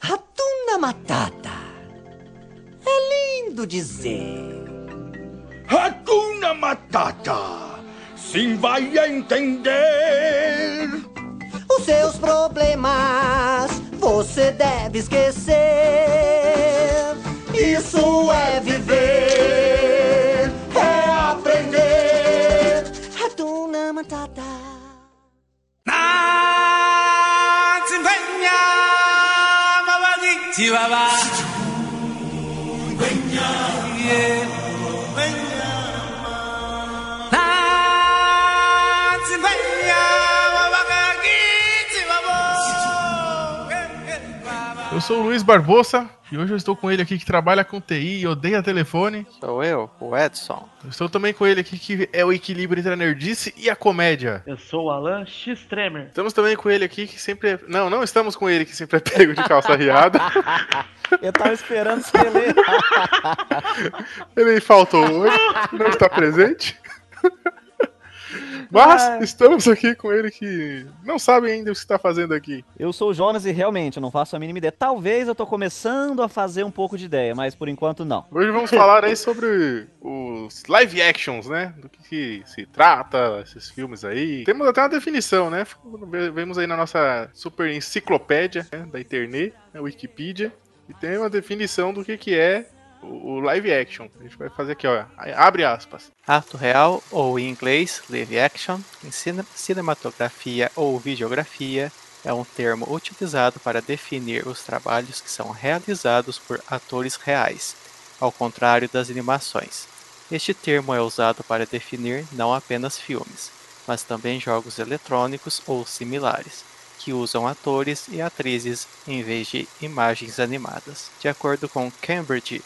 Ratuna Matata. É lindo dizer. Ratuna Matata. Sim, vai entender. Os seus problemas você deve esquecer. Isso é viver, sou o Luiz Barbosa e hoje eu estou com ele aqui que trabalha com TI e odeia telefone. Sou eu, o Edson. Eu estou também com ele aqui que é o equilíbrio entre a nerdice e a comédia. Eu sou o Alan X Tremer. Estamos também com ele aqui que sempre é... Não, não estamos com ele que sempre é pego de calça riada. Eu tava esperando você ler. ele faltou hoje, não está presente. Mas Ai. estamos aqui com ele que não sabe ainda o que está fazendo aqui. Eu sou o Jonas e realmente eu não faço a mínima ideia. Talvez eu tô começando a fazer um pouco de ideia, mas por enquanto não. Hoje vamos falar aí sobre os live actions, né? Do que, que se trata, esses filmes aí. Temos até uma definição, né? Vemos aí na nossa super enciclopédia né, da internet, a Wikipedia, e tem uma definição do que, que é o live action. A gente vai fazer aqui, ó. Abre aspas. Ato real, ou em inglês, live action, em cine- cinematografia ou videografia, é um termo utilizado para definir os trabalhos que são realizados por atores reais, ao contrário das animações. Este termo é usado para definir não apenas filmes, mas também jogos eletrônicos ou similares, que usam atores e atrizes em vez de imagens animadas. De acordo com Cambridge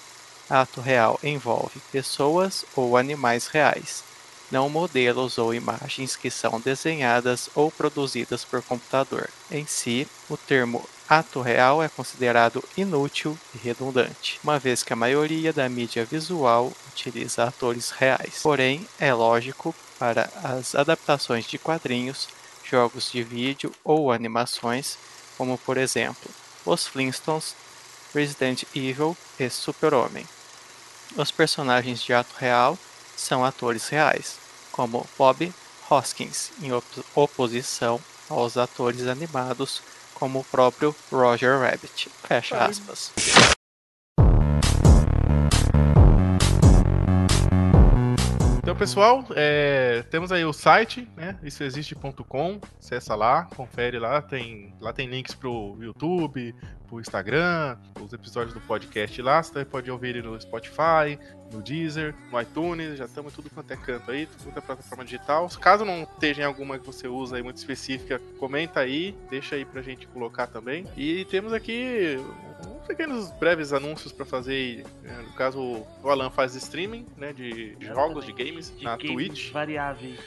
Ato real envolve pessoas ou animais reais, não modelos ou imagens que são desenhadas ou produzidas por computador. Em si, o termo ato real é considerado inútil e redundante, uma vez que a maioria da mídia visual utiliza atores reais. Porém, é lógico para as adaptações de quadrinhos, jogos de vídeo ou animações, como por exemplo, Os Flintstones, Resident Evil e Super-Homem. Os personagens de ato real são atores reais, como Bob Hoskins, em op- oposição aos atores animados, como o próprio Roger Rabbit. Fecha aspas. Pessoal, é, temos aí o site, né? Issoexiste.com. Acessa lá, confere lá. Tem, lá tem links pro YouTube, pro Instagram, os episódios do podcast lá. Você também pode ouvir ele no Spotify, no Deezer, no iTunes. Já estamos tudo quanto é canto aí, tudo é plataforma digital. Caso não esteja em alguma que você usa aí muito específica, comenta aí, deixa aí pra gente colocar também. E temos aqui uns pequenos breves anúncios pra fazer. aí, né? No caso, o Alan faz streaming, né? De jogos, de games, De na games Twitch. variáveis.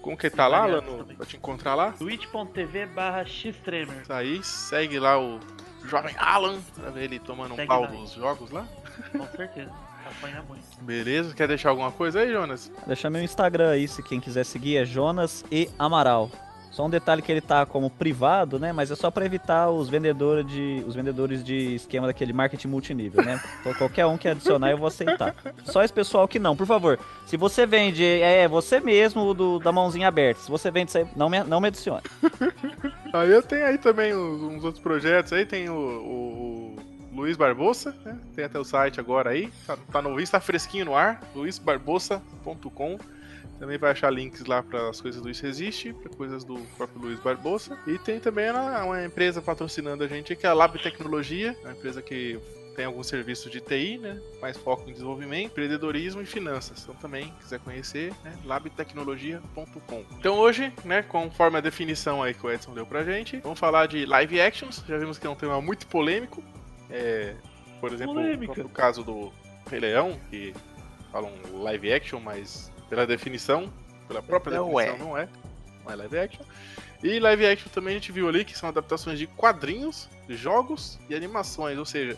Como que tá lá, Alan? também. Pra te encontrar lá? twitch.tv barra xtremer. Isso aí, segue lá o jovem Alan pra ver ele tomando um Segue pau lá. nos jogos lá. Com certeza. Apanha muito. Beleza? Quer deixar alguma coisa aí, Jonas? Deixa meu Instagram aí, se quem quiser seguir é Jonas e Amaral. Só um detalhe que ele tá como privado, né? Mas é só pra evitar os vendedores de os vendedores de esquema daquele marketing multinível, né? Então qualquer um que adicionar eu vou aceitar. Só esse pessoal que não, por favor. Se você vende, é você mesmo do, da mãozinha aberta. Se você vende não me, não me adicione. Aí eu tenho aí também uns, uns outros projetos aí, tem o, o- Luiz Barbosa, né? Tem até o site agora aí, tá, tá no está fresquinho no ar, luizbarbosa.com. Também vai achar links lá para as coisas do Isso Resiste, para coisas do próprio Luiz Barbosa. E tem também uma, empresa patrocinando a gente, que é a Lab Tecnologia, uma empresa que tem alguns serviços de TI, né? Mais foco em desenvolvimento, empreendedorismo e finanças. Então também, quiser conhecer, né? labtecnologia.com. Então hoje, né, conforme a definição aí que o Edson deu pra gente, vamos falar de live actions. Já vimos que é um tema muito polêmico. É, por exemplo, Polêmica. no caso do Rei Leão, que falam live action, mas pela definição, pela própria Não definição, é. não é. Não é live action. E live action também a gente viu ali que são adaptações de quadrinhos, de jogos e animações, ou seja,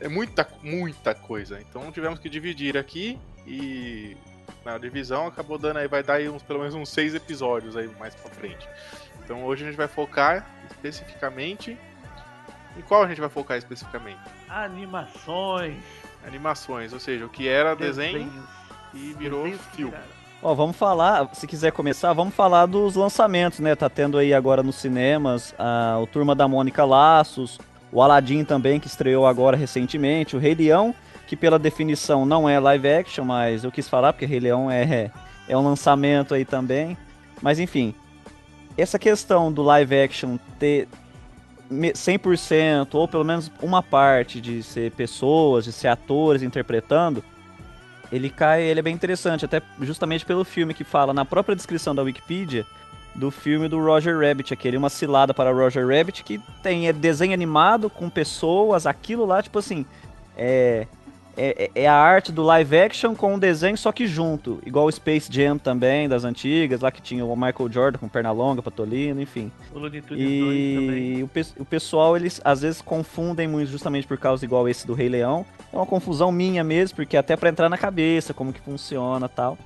é muita, muita coisa. Então tivemos que dividir aqui e na divisão acabou dando aí, vai dar aí uns, pelo menos uns seis episódios aí mais pra frente. Então hoje a gente vai focar especificamente Em qual a gente vai focar especificamente? Animações. Animações, ou seja, o que era desenho e virou que filme. Ó, vamos falar, se quiser começar, vamos falar dos lançamentos, né? Tá tendo aí agora nos cinemas a, o Turma da Mônica Laços, o Aladdin também, que estreou agora recentemente, o Rei Leão, que pela definição não é live action, mas eu quis falar porque Rei Leão é, é um lançamento aí também. Mas enfim, essa questão do live action ter me- 100% ou pelo menos uma parte de ser pessoas, de ser atores interpretando, ele cai, ele é bem interessante, até justamente pelo filme que fala na própria descrição da Wikipedia do filme do Roger Rabbit, aquele uma cilada para Roger Rabbit que tem é desenho animado com pessoas, aquilo lá tipo assim, é é, é a arte do live action com o desenho só que junto, igual o Space Jam também das antigas, lá que tinha o Michael Jordan com perna longa, patolino, enfim. O Looney Tunes 2 também. E o, pe- o pessoal, eles às vezes confundem muito justamente por causa igual esse do Rei Leão. É uma confusão minha mesmo, porque até pra entrar na cabeça, como que funciona e tal.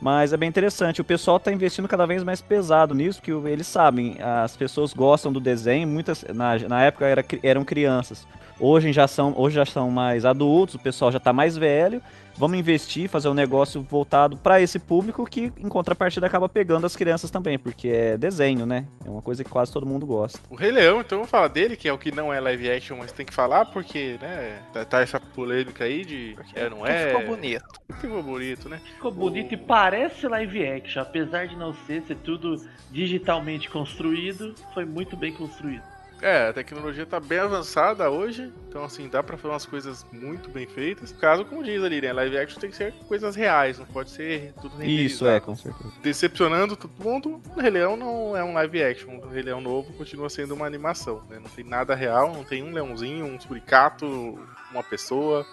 Mas é bem interessante. O pessoal tá investindo cada vez mais pesado nisso, porque eles sabem, as pessoas gostam do desenho, muitas na, na época era, eram crianças. Hoje já são, hoje já são mais adultos, o pessoal já tá mais velho. Vamos investir, fazer um negócio voltado para esse público que, em contrapartida, acaba pegando as crianças também, porque é desenho, né? É uma coisa que quase todo mundo gosta. O Rei Leão, então vamos falar dele, que é o que não é live action, mas tem que falar, porque, né, tá, tá essa polêmica aí de é, não é. ficou bonito. Ficou bonito, né? Ficou bonito e parece live action, apesar de não ser, ser tudo digitalmente construído, foi muito bem construído. É, a tecnologia tá bem avançada hoje, então assim, dá pra fazer umas coisas muito bem feitas. No caso, como diz ali, né, live action tem que ser coisas reais, não pode ser tudo Isso, renderizado. é, com certeza. Decepcionando todo mundo, o Rei Leão não é um live action, o Rei Leão novo continua sendo uma animação, né? Não tem nada real, não tem um leãozinho, um suricato, uma pessoa,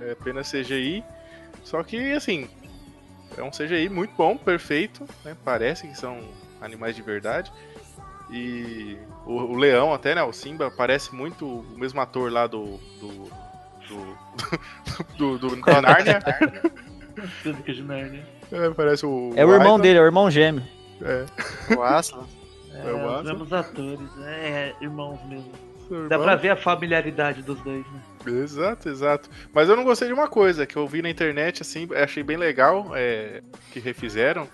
é apenas CGI. Só que, assim, é um CGI muito bom, perfeito, né? Parece que são animais de verdade. E o, o leão até, né? O Simba parece muito o mesmo ator lá do. do. do. do, do, do de Nárnia. É, parece o. É o irmão Aslan. dele, é o irmão gêmeo. É, O Aslan. É, É o os Aslan. mesmos atores, né? É, irmãos mesmo. seu Dá irmão. pra ver a familiaridade dos dois, né? Exato, exato. Mas eu não gostei de uma coisa que eu vi na internet, assim, achei bem legal, é, que refizeram,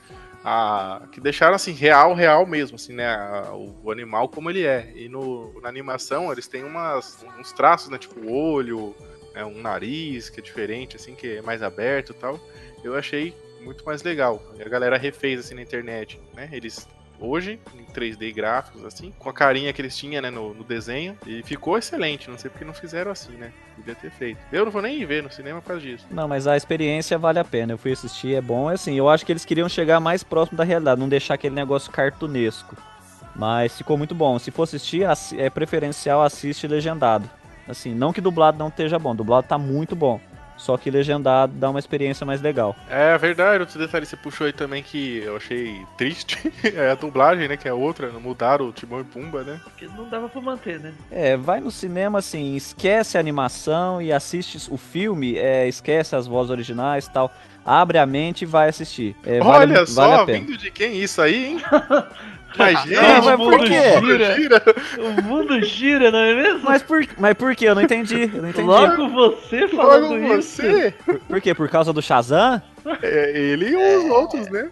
a, que deixaram assim, real, real mesmo, assim, né? a- o, animal como ele é. E no, na animação eles têm umas, uns traços, né? Tipo olho, né, um nariz que é diferente, assim, que é mais aberto e tal. Eu achei muito mais legal. E a galera refez assim na internet, né? Eles hoje, em 3D gráficos, assim, com a carinha que eles tinham, né, no, no desenho, e ficou excelente. Não sei porque não fizeram assim, né? Podia ter feito. Eu não vou nem ver no cinema por causa disso. Não, mas a experiência vale a pena. Eu fui assistir, é bom. Assim, eu acho que eles queriam chegar mais próximo da realidade, não deixar aquele negócio cartunesco. Mas ficou muito bom. Se for assistir, assi- é preferencial assiste legendado. Assim, não que dublado não esteja bom, dublado tá muito bom. Só que legendado dá uma experiência mais legal. É verdade, outro detalhe que você puxou aí também que eu achei triste é a dublagem, né? Que é outra, mudaram o Timão e Pumba, né? Porque não dava pra manter, né? É, vai no cinema assim, esquece a animação e assiste o filme, é, esquece as vozes originais e tal. Abre a mente e vai assistir. É, vale, Olha vale só, a pena. vindo de quem isso aí, hein? Mas, gente, Ah, mas por quê? gira. O mundo gira, não é mesmo? Mas por, mas por quê? Eu não entendi. Eu não entendi. Logo você falando Logo isso. você, Por, por quê? Por causa do Shazam? é, ele e os outros, né?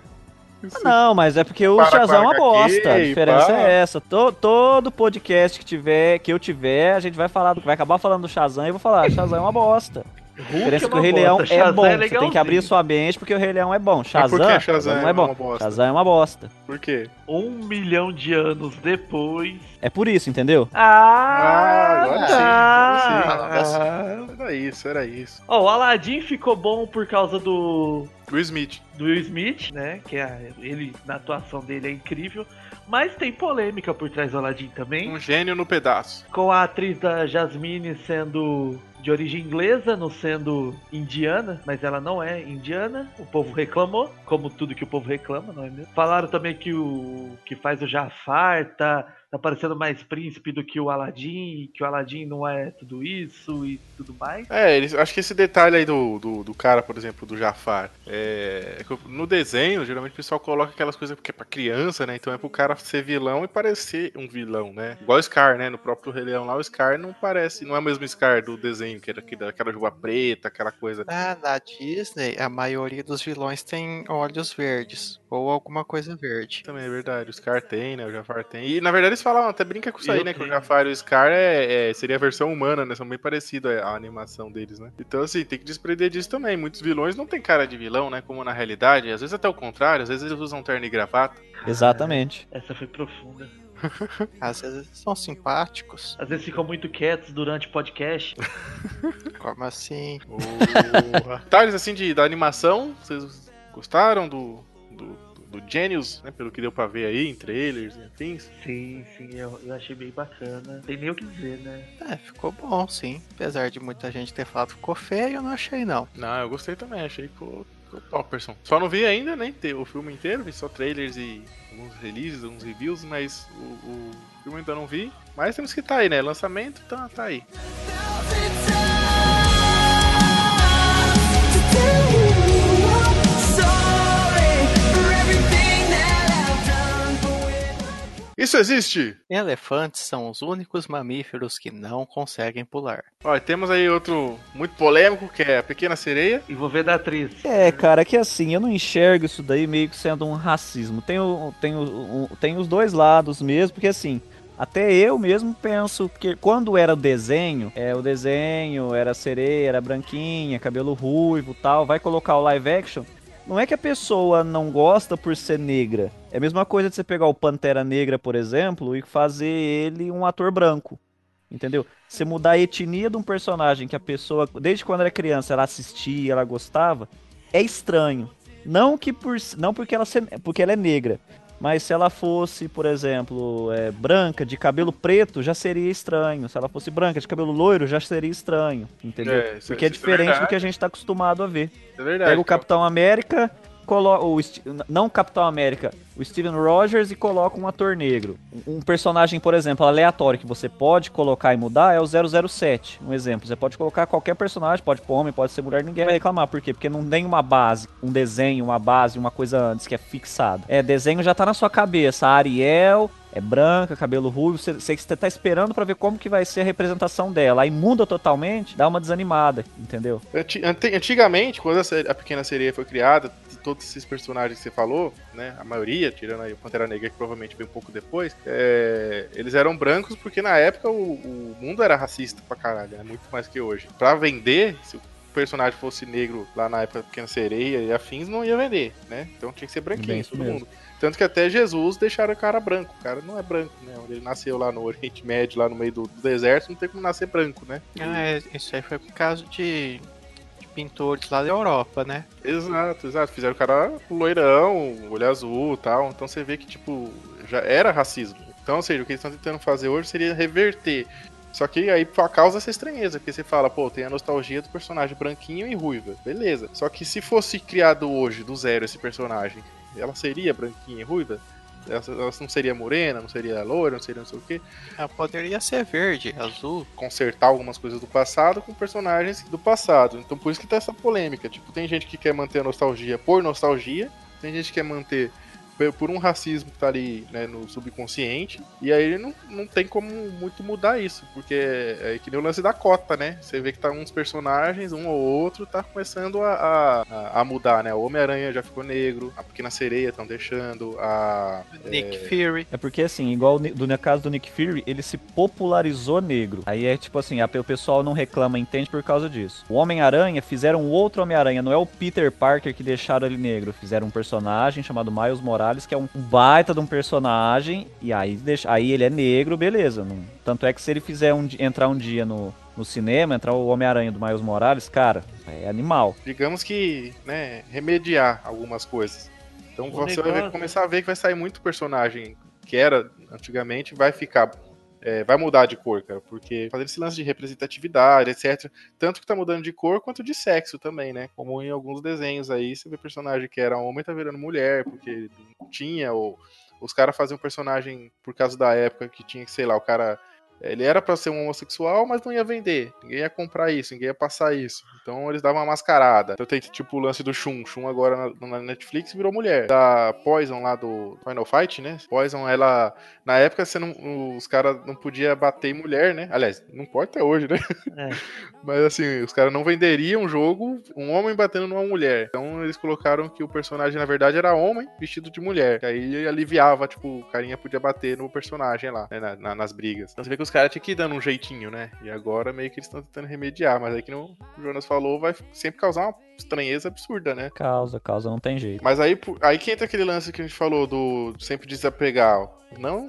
Não, mas é porque o Para Shazam é uma bosta. A diferença pá. é essa. To- todo podcast que tiver, que eu tiver, a gente vai falar, do- vai acabar falando do Shazam e eu vou falar, Shazam é uma bosta. A diferença é que o Rei bosta, Leão é Shazam bom. é Você tem que abrir sua mente porque o Rei Leão é bom. por Shazam, que Shazam Shazam não é é bom. bosta? Shazam é uma bosta. Por quê? Um milhão de anos depois. É por isso, entendeu? Ah, agora tá. sim, agora sim. Ah, era isso, era isso. Ó, o Aladdin ficou bom por causa do Will Smith. do Will Smith, né? Que é, ele, na atuação dele é incrível. Mas tem polêmica por trás do Aladdin também. Um gênio no pedaço. Com a atriz da Jasmine sendo de origem inglesa, não sendo indiana, mas ela não é indiana. O povo reclamou, como tudo que o povo reclama, não é mesmo? Falaram também que o que faz o Jafar tá tá parecendo mais príncipe do que o Aladdin, que o Aladdin não é tudo isso e tudo mais. É, eles, acho que esse detalhe aí do, do, do cara, por exemplo, do Jafar, é, é que no desenho, geralmente o pessoal coloca aquelas coisas porque é pra criança, né? Então é pro cara ser vilão e parecer um vilão, né? Igual o Scar, né? No próprio Rei Leão lá, o Scar não parece, não é o mesmo Scar do desenho, que era aquela, juba preta, aquela coisa. Na, na Disney, a maioria dos vilões tem olhos verdes ou alguma coisa verde. Também é verdade, o Scar tem, né? O Jafar tem. E na verdade falam, até brinca com isso Eu aí, né? Que o. Jafar e o Scar é, é- seria a versão humana, né? São bem parecidos a, a animação deles, né? Então, assim, tem que desprender disso também. Muitos vilões não têm cara de vilão, né? Como na realidade, às vezes até o contrário, às vezes eles usam terno e gravata. Exatamente. Essa foi profunda. Às vezes são simpáticos. Às vezes ficam muito quietos durante o podcast. Como assim? Detalhes assim de, da animação, vocês gostaram do, do, Genius, né? Pelo que deu pra ver aí em trailers e afins. Sim, sim, eu, eu achei bem bacana. Tem nem o que dizer, né? É, ficou bom, sim. Apesar de muita gente ter falado que ficou feio, eu não achei não. Não, eu gostei também, achei que ficou, topperson. Só não vi ainda, nem ter o filme inteiro, vi só trailers e alguns releases, alguns reviews, mas o, o filme ainda não vi. Mas temos que estar aí, né? Lançamento, tá, tá aí. Isso existe! Elefantes são os únicos mamíferos que não conseguem pular. Olha, temos aí outro muito polêmico, que é a Pequena Sereia. E vou ver da atriz. É, cara, que assim, eu não enxergo isso daí meio que sendo um racismo. Tem, o, tem, o, o- tem os dois lados mesmo, porque assim, até eu mesmo penso que quando era o desenho, é o desenho, era sereia, era branquinha, cabelo ruivo tal, vai colocar o live action. Não é que a pessoa não gosta por ser negra. É a mesma coisa de você pegar o Pantera Negra, por exemplo, e fazer ele um ator branco. Entendeu? Você mudar a etnia de um personagem que a pessoa, desde quando era criança, ela assistia, ela gostava, é estranho. Não que por não porque ela, porque ela é negra, mas se ela fosse, por exemplo, é, branca, de cabelo preto, já seria estranho. Se ela fosse branca, de cabelo loiro, já seria estranho. Entendeu? É, isso- porque é isso é diferente do verdade. que a gente está acostumado a ver. É verdade. Pega o Capitão América, coloca o não Capitão América, o Steven Rogers e coloca um ator negro. Um personagem, por exemplo, aleatório que você pode colocar e mudar é o 007. Um exemplo, você pode colocar qualquer personagem, pode pôr homem, pode ser mulher, ninguém vai reclamar. Por quê? Porque não tem uma base, um desenho, uma base, uma coisa antes que é fixado. É, desenho já tá na sua cabeça. A Ariel é branca, cabelo ruivo, você, você você tá esperando pra ver como que vai ser a representação dela. Aí muda totalmente, dá uma desanimada, entendeu? Antigamente, quando a, se- a Pequena Sereia foi criada, todos esses personagens que você falou, né, a maioria, tirando aí o Pantera Negra, que provavelmente veio um pouco depois, é, eles eram brancos porque na época o, o mundo era racista pra caralho, né, muito mais que hoje. Pra vender, se o personagem fosse negro lá na época Pequena Sereia e afins, não ia vender, né? Então tinha que ser branquinho, todo mesmo. mundo. Tanto que até Jesus deixaram o cara branco. O cara não é branco, né? Onde ele nasceu lá no Oriente Médio, lá no meio do, do deserto, não tem como nascer branco, né? Ah, é, isso aí foi por causa de pintores lá da Europa, né? Exato, exato. Fizeram o cara loirão, olho azul e tal. Então você vê que, tipo, já era racismo. Então, ou seja, o que eles estão tentando fazer hoje seria reverter. Só que aí causa dessa estranheza, porque você fala, pô, tem a nostalgia do personagem branquinho e ruiva, beleza. Só que se fosse criado hoje, do zero, esse personagem, ela seria branquinha e ruiva? Ela, não seria morena, não seria loira, não seria não sei o quê. Ela poderia ser verde, azul. Consertar algumas coisas do passado com personagens do passado. Então por isso que tá essa polêmica. Tipo, tem gente que quer manter a nostalgia por nostalgia, tem gente que quer manter por- um racismo que tá ali né, no subconsciente, e aí não, não tem como muito mudar isso, porque é, é que nem o lance da cota, né? Você vê que tá uns personagens, um ou outro, tá começando a, a, a mudar, né? O Homem-Aranha já ficou negro, a Pequena Sereia estão deixando, a. Nick Fury. É porque, assim, igual do, no caso do Nick Fury, ele se popularizou negro. Aí é tipo assim, a- o pessoal não reclama, entende por causa disso. O Homem-Aranha fizeram um outro Homem-Aranha, não é o Peter Parker que deixaram ele negro. Fizeram um personagem chamado Miles Morales, que é um baita de um personagem, e aí, deixa, aí ele é negro, beleza. não- tanto é que se ele fizer um, entrar um dia no, no cinema, entrar o Homem-Aranha do Miles Morales, cara, é animal. digamos que, né, remediar algumas coisas. Então O você vai negócio- começar a ver que vai sair muito personagem que era antigamente, vai ficar. É, vai mudar de cor, cara, porque fazendo esse lance de representatividade, etc. Tanto que tá mudando de cor quanto de sexo também, né? Como em alguns desenhos aí, você vê personagem que era homem tá virando mulher, porque não tinha, ou, os caras faziam um personagem por causa da época que tinha que, sei lá, o cara. Ele era pra ser um homossexual, mas não ia vender. Ninguém ia comprar isso, ninguém ia passar isso. Então eles davam uma mascarada. Então tem tipo o lance do Shun. Shun agora na, na Netflix virou mulher. Da Poison lá do Final Fight, né? Poison, ela. Na época você não, os caras não podiam bater em mulher, né? Aliás, não pode até hoje, né? É. Mas assim, os caras não venderiam um jogo um homem batendo numa mulher. Então eles colocaram que o personagem, na verdade, era homem vestido de mulher. Que aí aliviava, tipo, o carinha podia bater no personagem lá, né, na- na- nas brigas. Então você vê que os caras tinham que ir dando um jeitinho, né? E agora meio que eles estão tentando remediar. Mas aí que não- o Jonas falou, vai sempre causar uma estranheza absurda, né? Causa, causa, não tem jeito. Mas aí, aí que entra aquele lance que a gente falou do sempre desapegar. ó. Não,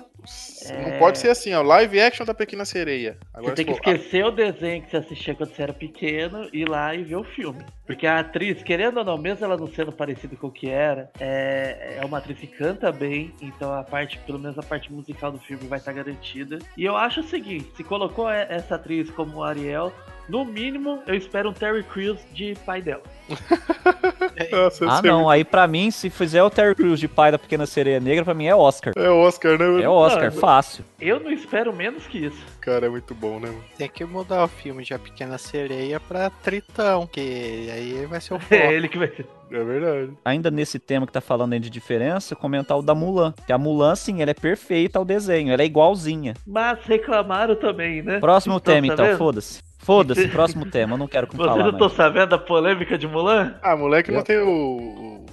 É. não pode ser assim, ó. Live action da Pequena Sereia. Você Agora, tem que for- esquecer o desenho que você assistia quando você era pequeno, ir lá e ver o filme. Porque a atriz, querendo ou não, mesmo ela não sendo parecida com o que era, é, é uma atriz que canta bem, então a parte, pelo menos a parte musical do filme vai estar garantida. E eu acho o seguinte, se colocou e- essa atriz como Ariel, no mínimo eu espero um Terry Crews de pai dela. Nossa, Ah, esse é não. muito- Aí pra mim, se fizer o Terry Crews de pai da Pequena Sereia Negra, pra mim é Oscar. É Oscar, né? É Oscar, Não, fácil. Eu não espero menos que isso. Cara, é muito bom, né? mano? Tem que mudar o filme de A Pequena Sereia pra Tritão, que aí vai ser o foco. É ele que vai ser. É verdade. Ainda nesse tema que tá falando aí de diferença, comentar o da Mulan. Que a Mulan, sim, ela é perfeita ao desenho, ela é igualzinha. Mas reclamaram também, né? Próximo Então, tema, tá então, foda-se. Foda-se, próximo tema, eu não quero Você falar não tô mais. sabendo da polêmica de Mulan? Ah, moleque não tem o,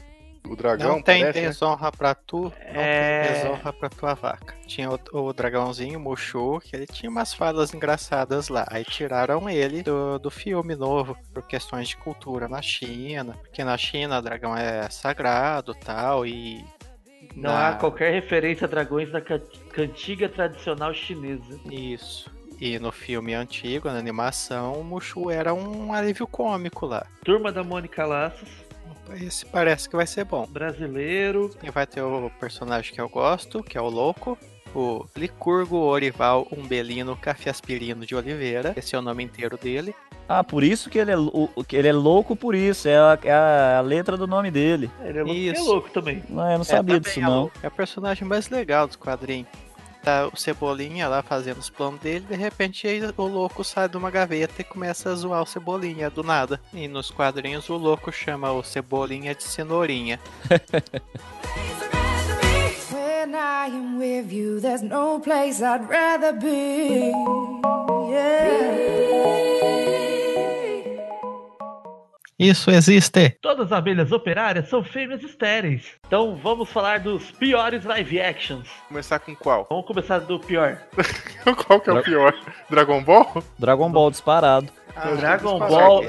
o, dragão, Não tem parece, né? desonra pra tu, não É. tem desonra pra tua vaca. Tinha o, o dragãozinho, o Mushu, que ele tinha umas falas engraçadas lá. Aí tiraram ele do, do filme novo, por questões de cultura na China. Porque na China o dragão é sagrado tal, e. Não na- há qualquer referência a dragões ca- cantiga tradicional chinesa. Isso. E no filme antigo, na animação, o Mushu era um alívio cômico lá. Turma da Mônica Laços, Esse parece que vai ser bom. brasileiro. E vai ter o personagem que eu gosto, que é o Louco. O Licurgo Orival Umbelino Cafiaspirino de Oliveira. Esse é o nome inteiro dele. Ah, por isso que ele é, lou- que ele é louco por isso, é a, é a letra do nome dele. Ele é louco, ele é louco também. Não, eu não É, sabia também disso é não. É o personagem mais legal dos quadrinhos. Tá o Cebolinha lá fazendo os planos dele, de repente o louco sai de uma gaveta e começa a zoar o Cebolinha do nada. E nos quadrinhos o louco chama o Cebolinha de Cenourinha. When I am with you, there's no place I'd rather be. Yeah. Isso existe! Todas as abelhas operárias são fêmeas estéreis. Então vamos falar dos piores live actions. Começar com qual? Vamos começar do pior. qual que é o Dra- pior? Dragon Ball? Dragon Ball disparado. Ah, Dragon Ball.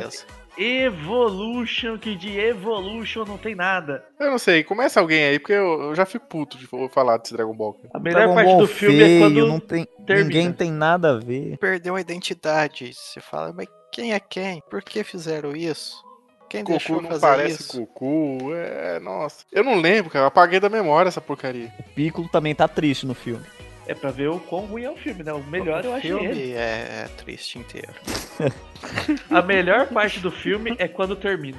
Evolution, que de Evolution não tem nada. Eu não sei, começa alguém aí, porque eu, eu já fico puto de falar desse Dragon Ball. A melhor Dragon parte Ball do filme feio, é quando não tem, termina. ninguém tem nada a ver. Perdeu a identidade. Você fala, mas quem é quem? Por que fizeram isso? Quem Goku não parece isso? Goku, é, nossa. Eu não lembro, cara, eu apaguei da memória essa porcaria. O Piccolo também tá triste no filme. é pra ver o quão ruim é o filme, né? O melhor o eu achei filme ele. é, é triste inteiro. A melhor parte do filme é quando termina.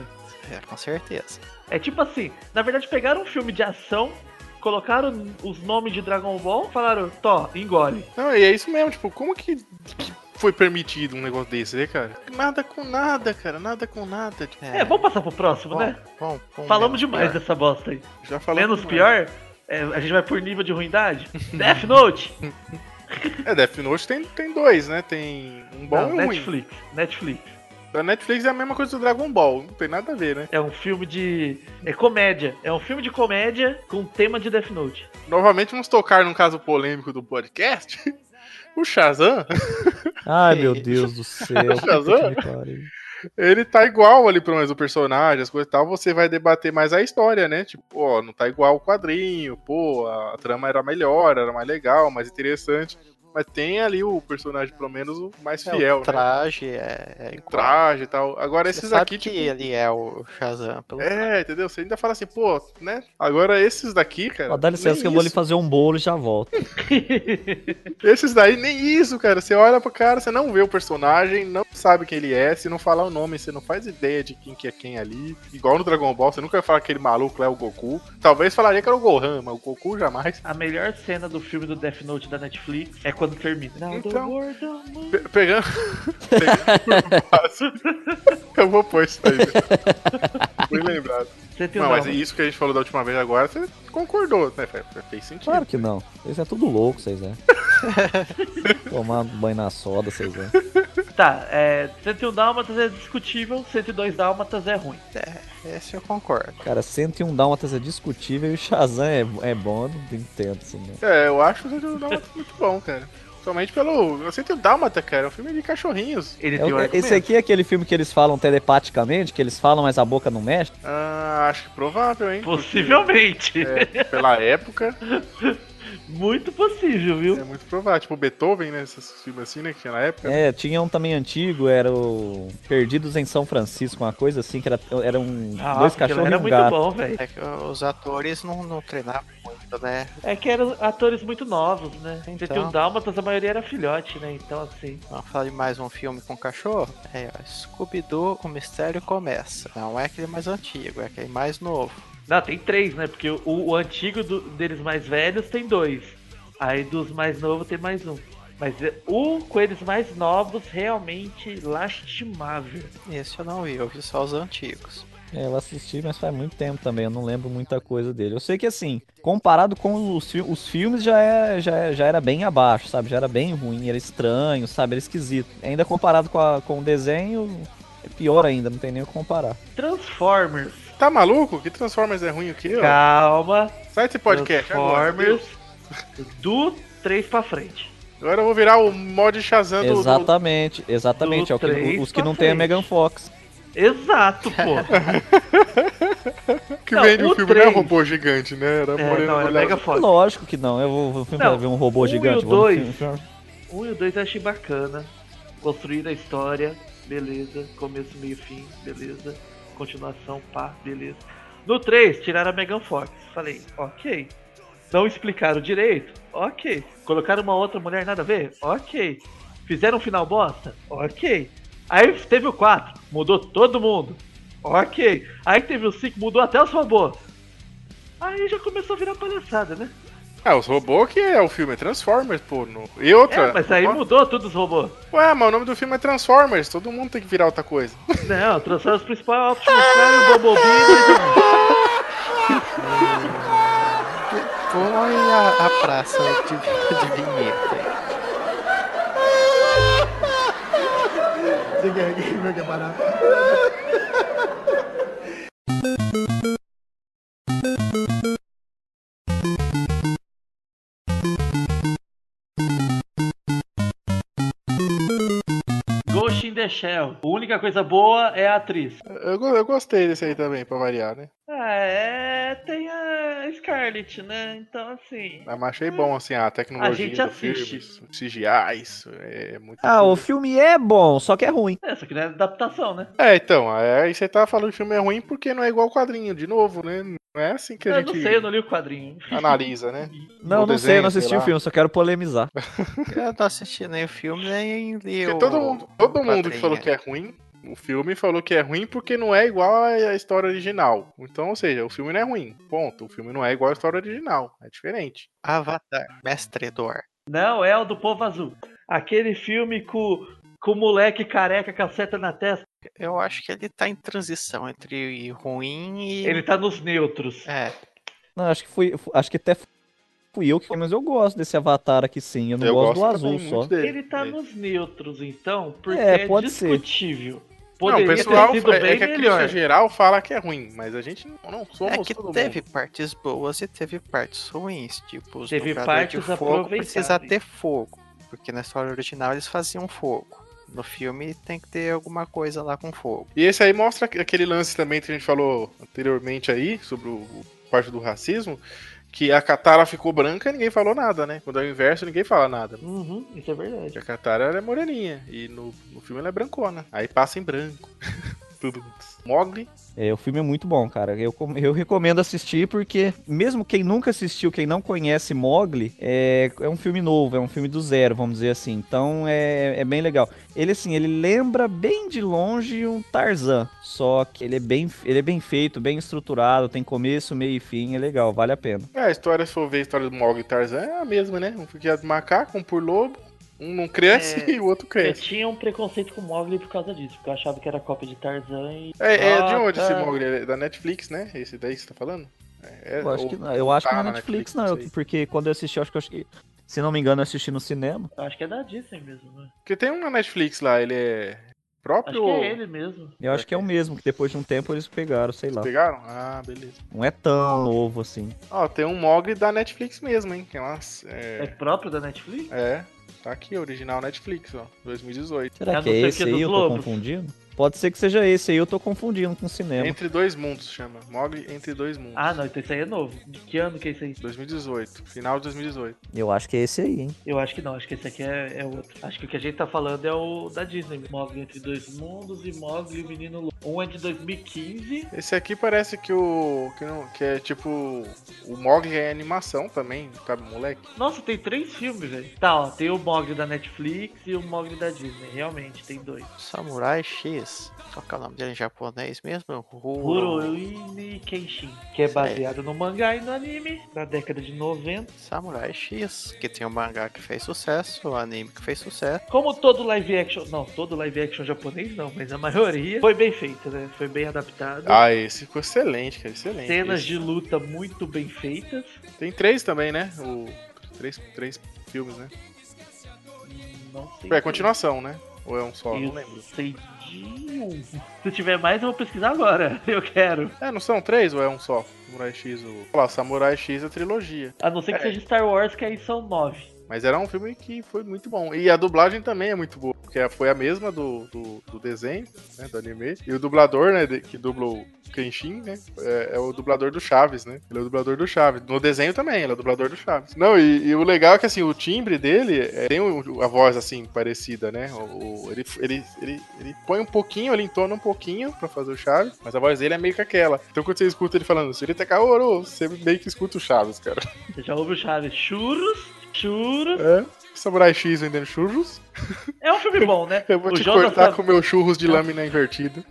É, com certeza. É tipo assim, na verdade pegaram um filme de ação, colocaram os nomes de Dragon Ball, falaram, Tó, engole. Não, e é isso mesmo, tipo, como que, que foi permitido um negócio desse, né, cara? Nada com nada, cara, nada com nada. Tipo, É, vamos passar pro próximo, bom, né? bom, bom, Falamos demais pior. dessa bosta aí. já falamos. Menos pior, é, a gente vai por nível de ruindade. Death Note. É, Death Note tem, tem dois, né? Tem um bom Não, e um ruim. Netflix. Netflix. A Netflix é a mesma coisa do Dragon Ball, não tem nada a ver, né? É um filme de. É comédia. É um filme de comédia com tema de Death Note. Novamente vamos tocar num caso polêmico do podcast. O Shazam, Ai, meu? Deus do céu. Shazam? que pariu. ele tá igual ali, pelo menos, o personagem, as coisas e tal, você vai debater mais a história, né? Tipo, ó, não tá igual o quadrinho, pô, a trama era melhor, era mais legal, mais interessante. Mas tem ali o personagem, pelo menos, o mais É, fiel, o né? traje é, é igual. traje e tal. Agora Você esses sabe aqui, que tipo, ele é o Shazam. Pelo... É, entendeu? Você ainda fala assim, pô, né? Agora esses daqui, cara. Ó, dá licença nem que eu vou lhe isso. fazer um bolo e já volto. Esses daí, nem isso, cara. Você olha pro cara, você não vê o personagem, não sabe quem ele é, se não falar o nome, você não faz ideia de quem que é quem ali. Igual no Dragon Ball, você nunca vai falar que aquele maluco lá é o Goku. Talvez falaria que era o Gohan, mas o Goku jamais. A melhor cena do filme do Death Note da Netflix é quando termina. Now the Então. Pe- pegando. pegando. Eu vou pôr isso aí. Fui lembrado. Você tem Não, mas isso que a gente falou da última vez agora, você concordou, né? Fe- fe- Fez sentido. Claro que não. Vocês é tudo louco, vocês é. Tomar banho na soda, vocês é. Tá, é, 101 Dálmatas é discutível, 102 Dálmatas é ruim. Esse eu concordo. Cara, 101 Dálmatas é discutível e o Shazam é, é bom, eu não entendo assim, né? É, eu acho o Dálmata muito bom, cara. Somente pelo. Eu sinto o Dálmata, cara. É um filme de cachorrinhos. Ele É um esse aqui é aquele filme que eles falam telepaticamente, que eles falam, mas a boca não mexe. Ah, acho que provável, hein? Possivelmente. É, pela época, Muito possível, viu? é muito provável. Tipo Beethoven, né? Esses filmes assim, né? Que tinha na época. É, tinha um também antigo, era o Perdidos em São Francisco, uma coisa assim, que era, era um, Ah, dois cachorros e era um muito gato. bom, velho. É que os atores não, não treinavam muito, né? É que eram atores muito novos, né? Então. 101 Dálmatas, a maioria era filhote, né? Então, assim. Vamos falar de mais um filme com cachorro? É, ó, Scooby-Doo, o mistério começa. Não é aquele mais antigo, é aquele mais novo. Não, tem três, né? Porque o, o antigo do- deles mais velhos tem dois. Aí dos mais novos tem mais um. Mas é- o com eles mais novos realmente lastimável. Esse eu não vi, eu vi só os antigos. É, eu assisti, mas faz muito tempo também, eu não lembro muita coisa dele. Eu sei que assim, comparado com os, os filmes, já, é, já, é- já era bem abaixo, sabe? Já era bem ruim, era estranho, sabe? Era esquisito. Ainda comparado com, a- com o desenho, é pior ainda, não tem nem o que comparar. Transformers. Tá maluco? Que Transformers é ruim o quê, ó? Calma. Sai desse podcast agora. Transformers. Do 3 pra frente. Agora eu vou virar o mod Shazam do- Exatamente, exatamente. do É o que- os que não tem a frente. Megan Fox. Exato, pô. que Não, vem no o filme, não é robô gigante, né? Era É, moreno não, é olhado. Mega Fox. Lógico que não, eu vou, vou Não, ver um robô um e gigante. o no dois. filme- Um e o dois eu achei bacana. Construir a história, beleza. Começo, meio, fim, beleza. Continuação, pá, beleza. No 3, tiraram a Megan Fox. Falei, ok. Não explicaram direito? Ok. Colocaram uma outra mulher, nada a ver? Ok. Fizeram um final bosta? Ok. Aí teve o 4, mudou todo mundo. Ok. Aí teve o 5, mudou até os robôs. Aí já começou a virar palhaçada, né? Ah, os robôs que é o filme, é Transformers, pô. No... E outra. É, mas aí Ó, mudou todos os robôs. Ué, mas o nome do filme é Transformers, todo mundo tem que virar outra coisa. Não, Transformers principal é Optimus Prime, o Bumblebee. Põe a, a praça de, de vinheta aí. Ghost in the Shell. A única coisa boa é a atriz. Eu, eu gostei desse aí também, pra variar, né? Ah, é. Tem a Scarlett, né? Então, assim. Mas achei bom, assim, a tecnologia A gente do assiste. filme, CGI, isso é muito... Ah, o filme é bom, só que é ruim. É, só que não é adaptação, né? É, então, aí você tá falando que o filme é ruim porque não é igual o quadrinho, de novo, né? Não é assim que a Eu gente não sei, eu não li o quadrinho. analisa, né? Não, No não sei, eu não desenho, sei assisti o filme, só quero polemizar. Eu não assisti nem o filme, nem li o todo mundo, todo o mundo que falou que é ruim, o filme falou que é ruim porque não é igual à história original. Então, ou seja, o filme não é ruim. Ponto. O filme não é igual à história original. É diferente. Avatar, Mestre do Ar. Não, é o do Povo Azul. Aquele filme com, com o moleque careca com a seta na testa. Eu acho que ele tá em transição entre ruim e. Ele tá nos neutros. É, Não, acho que fui, acho que até fui eu que, mas eu gosto desse Avatar aqui sim, eu não Eu gosto do gosto azul também só. dele. Ele tá É. nos neutros, então, porque É, é, pode ser. discutível. Não, Poderia o pessoal é, bem é que a crítica geral fala que é ruim, mas a gente não, não somos é que todo teve mundo. partes boas e teve partes ruins. Tipo, os Teve dubladores de partes fogo precisa ter fogo. Porque na história original eles faziam fogo. No filme tem que ter alguma coisa lá com fogo. E esse aí mostra aquele lance também que a gente falou anteriormente aí, sobre o, o parte do racismo, que a Katara ficou branca e ninguém falou nada, né? Quando é o inverso, ninguém fala nada. Uhum, isso é verdade. Porque a Katara ela é moreninha e no, no filme ela é brancona. Aí passa em branco. Tudo. Mogli. É, o filme é muito bom, cara. Eu, eu recomendo assistir porque, mesmo quem nunca assistiu, quem não conhece Mogli, é, é um filme novo, é um filme do zero, vamos dizer assim. Então é, é bem legal. Ele, assim, ele lembra bem de longe um Tarzan, só que ele é, bem, ele é bem feito, bem estruturado, tem começo, meio e fim, é legal, vale a pena. É, a história, se for ver a história do Mogli e Tarzan, é a mesma, né? Um de macaco, um por lobo. Um não cresce É, e o outro Eu cresce. tinha um preconceito com o Mogli por causa disso, porque eu achava que era cópia de Tarzan e. É, é de onde tá. esse Mogli? É da Netflix, né? Esse daí que você tá falando? É, Eu acho ou- que, não- eu acho que tá não é na Netflix, Netflix, não, não eu- porque quando eu assisti, eu acho que eu acho que, se não me engano, eu assisti no cinema. Eu acho que é da Disney mesmo, né? Porque tem um na Netflix lá, ele é próprio Acho que é ele mesmo. Eu acho que é o mesmo, que depois de um tempo eles pegaram, sei lá. pegaram? Ah, beleza. Não é tão novo assim. Ó, tem um Mogli da Netflix mesmo, hein? Que é umas. É É, próprio da Netflix? é, tá aqui, original Netflix, ó, 2018. Será É que não é sei o esse que aí? Eu tô confundindo? Pode ser que seja esse aí, eu tô confundindo com o cinema. Entre dois mundos chama. Mogli Entre Dois Mundos. Ah, não, então esse aí é novo. De que ano que é esse aí? 2018, final de 2018. Eu acho que é esse aí, hein? Eu acho que não, acho que esse aqui é, é outro. Acho que o que a gente tá falando é o da Disney. Mogli Entre Dois Mundos e Mogli e o Menino Lobo. Um é de 2015. Esse aqui parece que o. Que, não, que é tipo. O Mogli é animação também, sabe, moleque? Nossa, tem três filmes, velho. Tá, ó, tem o Mogli da Netflix e o Mogli da Disney. Realmente, tem dois. Samurai X. Qual que é o nome dele em japonês mesmo? Kuroini Kenshin, que é baseado no mangá e no anime da década de 90. Samurai X, que tem o mangá que fez sucesso, o anime que fez sucesso. Como todo live action, não, todo live action japonês não, mas a maioria foi bem feito, né? Foi bem adaptado. Ah, esse ficou excelente, cara, excelente. Cenas Esse- de luta muito bem feitas. Tem três também, né? O... Três, três filmes, né? Não sei. É continuação, né? Ou é um só? Eu Não lembro. sei de um. Se tiver mais, eu vou pesquisar agora. Eu quero. É, não são três ou é um só? Samurai X, o. Olha lá, Samurai X é a trilogia. A não ser que É. seja Star Wars, que aí são nove. Mas era um filme que foi muito bom. E a dublagem também é muito boa. Porque foi a mesma do, do, do desenho, né? Do anime. E o dublador, né? que dubla o Kenshin, né? É, é o dublador do Chaves, né? Ele é o dublador do Chaves. No desenho também, ele é o dublador do Chaves. Não, e, e o legal é que assim, o timbre dele é, tem a voz assim, parecida, né? O, o- ele, ele, ele, ele põe um pouquinho, ele entona um pouquinho pra fazer o Chaves, mas a voz dele é meio que aquela. Então quando você escuta ele falando, Surita Kaoru, você meio que escuta o Chaves, cara. Você já ouve o Chaves? Churros, churros. É. Samurai X vendendo churros. É um filme bom, né? Eu vou o te Jonas cortar com meu churros de lâmina invertida.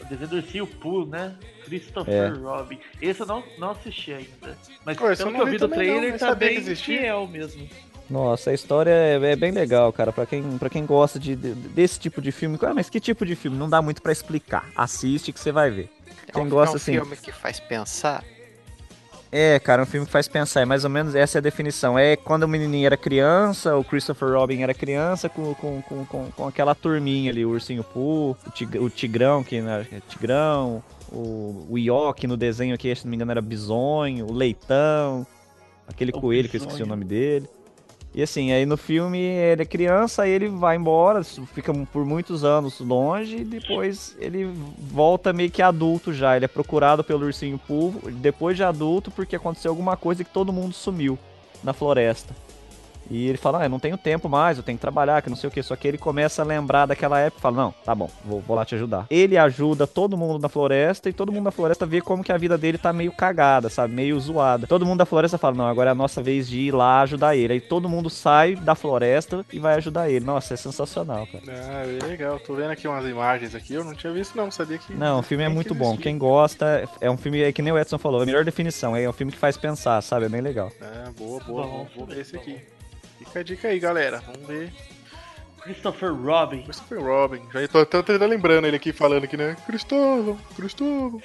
O desenho do Ursinho Pooh, né? Christopher É. Robin. Esse eu não, não assisti ainda. Mas Pô, pelo eu que não eu vi do não, trailer, nem tá bem existia. fiel mesmo. Nossa, a história é, é bem legal, cara. Pra quem, pra quem gosta de, de- desse tipo de filme. Ah, mas que tipo de filme? Não dá muito pra explicar. Assiste que você vai ver. É Quem um, gosta, é um assim- filme que faz pensar. É, cara, um filme que faz pensar. É mais ou menos essa é a definição. É quando o menininho era criança, o Christopher Robin era criança, com, com, com, com, com aquela turminha ali, o Ursinho Pooh, o, tig- o Tigrão, que né, é Tigrão, o, o Yoki no desenho aqui, se não me engano, era Bisonho, o Leitão, aquele O coelho que eu esqueci o Bisonho. nome dele. E assim, aí no filme ele é criança, aí ele vai embora, fica por muitos anos longe e depois ele volta meio que adulto já. Ele é procurado pelo ursinho Pooh depois de adulto porque aconteceu alguma coisa que todo mundo sumiu na floresta. E ele fala, ah, eu não tenho tempo mais, eu tenho que trabalhar, que não sei o que. Só que ele começa a lembrar daquela época e fala, não, tá bom, vou, vou lá te ajudar. Ele ajuda todo mundo na floresta e todo mundo na floresta vê como que a vida dele tá meio cagada, sabe? Meio zoada. Todo mundo da floresta fala, não, agora é a nossa vez de ir lá ajudar ele. Aí todo mundo sai da floresta e vai ajudar ele. Nossa, é sensacional, cara. Ah, bem legal. Tô vendo aqui umas imagens aqui. Eu não tinha visto, não. Sabia que. Não, o filme é muito bom. Quem gosta, é um filme, é que nem o Edson falou, é a melhor definição. É um filme que faz pensar, sabe? É bem legal. É, boa, boa. Bom, vou- ver esse aqui. Fica a dica aí, galera. Vamos ver. Christopher Robin. Christopher Robin. Já tô ainda lembrando ele aqui falando aqui, né? Cristóvão, Cristóvão,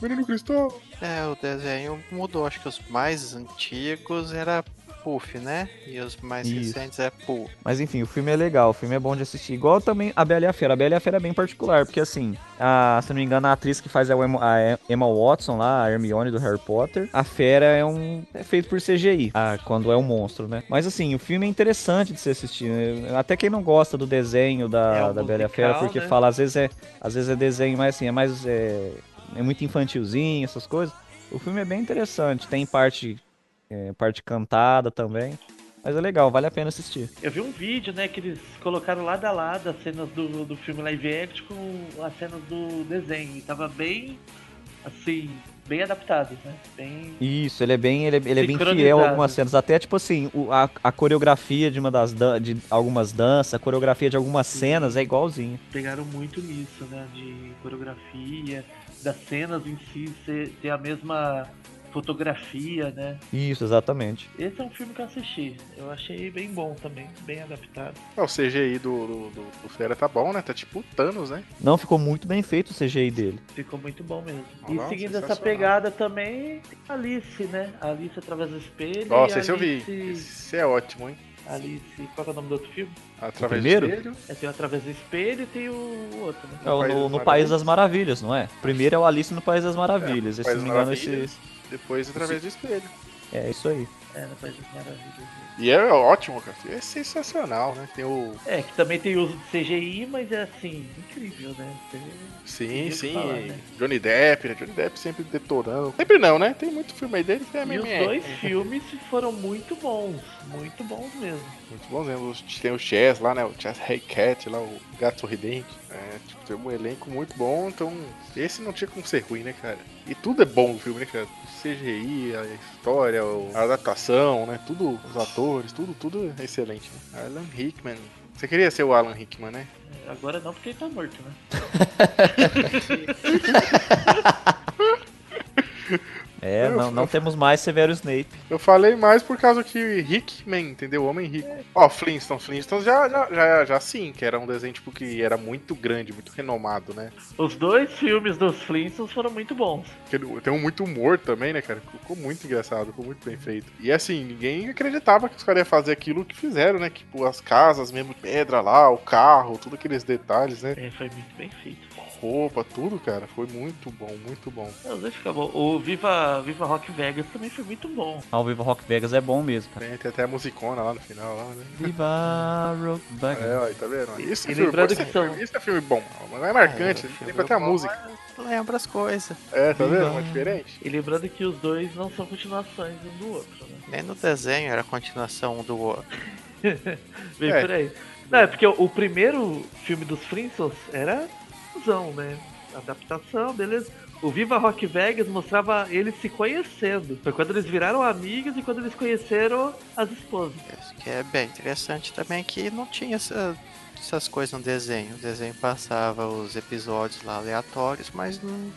menino Cristóvão. É, o desenho mudou. Acho que os mais antigos era Puff, né? E os mais Isso. recentes é Pooh. Mas enfim, o filme é legal, o filme é bom de assistir. Igual também a Bela e a Fera. A Bela e a Fera é bem particular, porque assim, a, se não me engano, a atriz que faz a Emma, a Emma Watson lá, a Hermione do Harry Potter, a Fera é um. é feito por CGI, ah, quando é um monstro, né? Mas assim, o filme é interessante de se assistir. né? Até quem não gosta do desenho da, É da Bela e a Fera, porque né? fala, às vezes é. Às vezes é desenho, mas assim, é mais. É, é muito infantilzinho, essas coisas. O filme é bem interessante. Tem parte é, parte cantada também. Mas é legal, vale a pena assistir. Eu vi um vídeo, né, que eles colocaram lado a lado as cenas do, do filme live action com as cenas do desenho. E tava bem, assim, bem adaptado, né? Bem... Isso, ele é bem, ele é, ele é bem fiel a algumas cenas. Até, tipo assim, o- a, a coreografia de uma das dan- de algumas danças, a coreografia de algumas cenas é igualzinho. Pegaram muito nisso, né, de coreografia, das cenas em si ser, ter a mesma fotografia, né? Isso, exatamente. Esse é um filme que eu assisti. Eu achei bem bom também, bem adaptado. É, o CGI do, do, do, do Fera tá bom, né? Tá tipo Thanos, né? Não ficou muito bem feito o CGI dele. Ficou muito bom mesmo. Ah, e não, seguindo essa pegada também, tem a Alice, né? A Alice através do espelho. Nossa, esse eu vi. Alice- Esse é ótimo, hein? Alice, qual que é o nome do outro filme? Através primeiro? do espelho. É, tem o Através do Espelho e tem o outro, né? É no, no País das Maravilhas, não é? Primeiro é o Alice no País das Maravilhas. É, Esse, se não me engano, esse. Depois através do espelho. É isso aí. É, Maravilhas. E é ótimo, cara. É sensacional, né? Tem o. É, que também tem uso de CGI, mas é assim, incrível, né? Tem- Sim, sim. falar, né? Johnny Depp, né? Johnny Depp sempre detonando. Sempre não, né? Tem muito filme aí dele que é E os dois filmes foram muito bons, muito bons mesmo. Muito bons mesmo. Tem o Chess lá, né? O Chess Hey Cat lá, o Gato Sorridente. É, tipo, tem um elenco muito bom, então esse não tinha como ser ruim, né, cara? E tudo é bom no filme, né, cara? CGI, a história, a adaptação, né? Tudo, os atores, tudo, tudo é excelente. Né? Alan Rickman. Você queria ser o Alan Rickman, né? Agora não, porque ele tá morto, né? É, não, não temos mais Severo Snape. Eu falei mais por causa que Hickman, entendeu? Homem rico. Ó, Flintstones, Flintstones já, já, já, já sim, que era um desenho tipo que era muito grande, muito renomado, né? Os dois filmes dos Flintstones foram muito bons. Que Tem um muito humor também, né, cara? Ficou muito engraçado, ficou muito bem feito. E assim, ninguém acreditava que os caras iam fazer aquilo que fizeram, né? Tipo, as casas mesmo, de pedra lá, o carro, tudo aqueles detalhes, né? É, foi muito bem feito. Roupa, tudo, cara. Foi muito bom, muito bom. É, Os dois ficam bom. O Viva, Viva Rock Vegas também foi muito bom. Ao Viva Rock Vegas é bom mesmo, cara. Tem, tem até a musicona lá no final, lá, né? Viva Rock Vegas. É, ó, tá vendo? Isso, é filme, é que são- filme, isso é filme bom. Não é marcante, É, o tem até a música. mas Lembra as coisas. É, tá vendo? É diferente. E lembrando que os dois não são continuações um do outro, né? Nem no desenho era a continuação um do outro. Vem É. por aí. Não, é porque o, o primeiro filme dos Flintstones era fusão, né? Adaptação, beleza. O Viva Rock Vegas mostrava eles se conhecendo. Foi quando eles viraram amigos e quando eles conheceram as esposas. Isso que é bem interessante também que não tinha essa- essas coisas no desenho. O desenho passava os episódios lá aleatórios, mas não,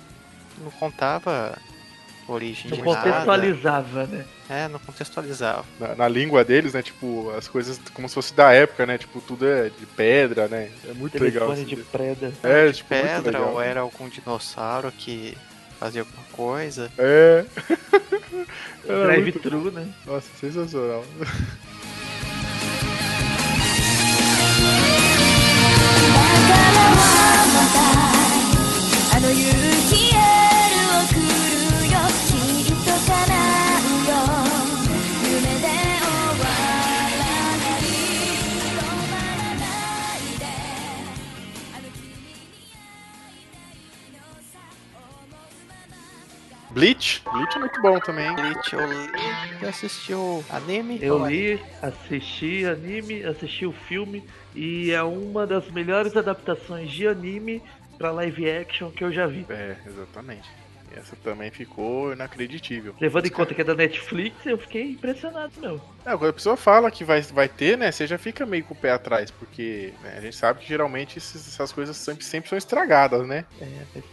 não contava origem. Não contextualizava, né? É, não contextualizava. Na, na, língua deles, né? Tipo, as coisas como se fosse da época, né? Tipo, tudo é de pedra, né? É muito Telefone legal. Assim, de é, tipo, pedra É, de tipo, pedra, ou era algum dinossauro que fazia alguma coisa. É. Drive true, né? Nossa, sensacional. I know you keep Bleach? Bleach é muito bom também, hein? Bleach, eu li e assistiu anime. Eu li, assisti anime, assisti o filme e é uma das melhores adaptações de anime pra live action que eu já vi. É, exatamente. Essa também ficou inacreditível. Levando em conta que é da Netflix, eu fiquei impressionado, meu. É, quando a pessoa fala que vai, vai ter, né? Você já fica meio com o pé atrás, porque né, a gente sabe que geralmente esses- essas coisas sempre, sempre são estragadas, né? É,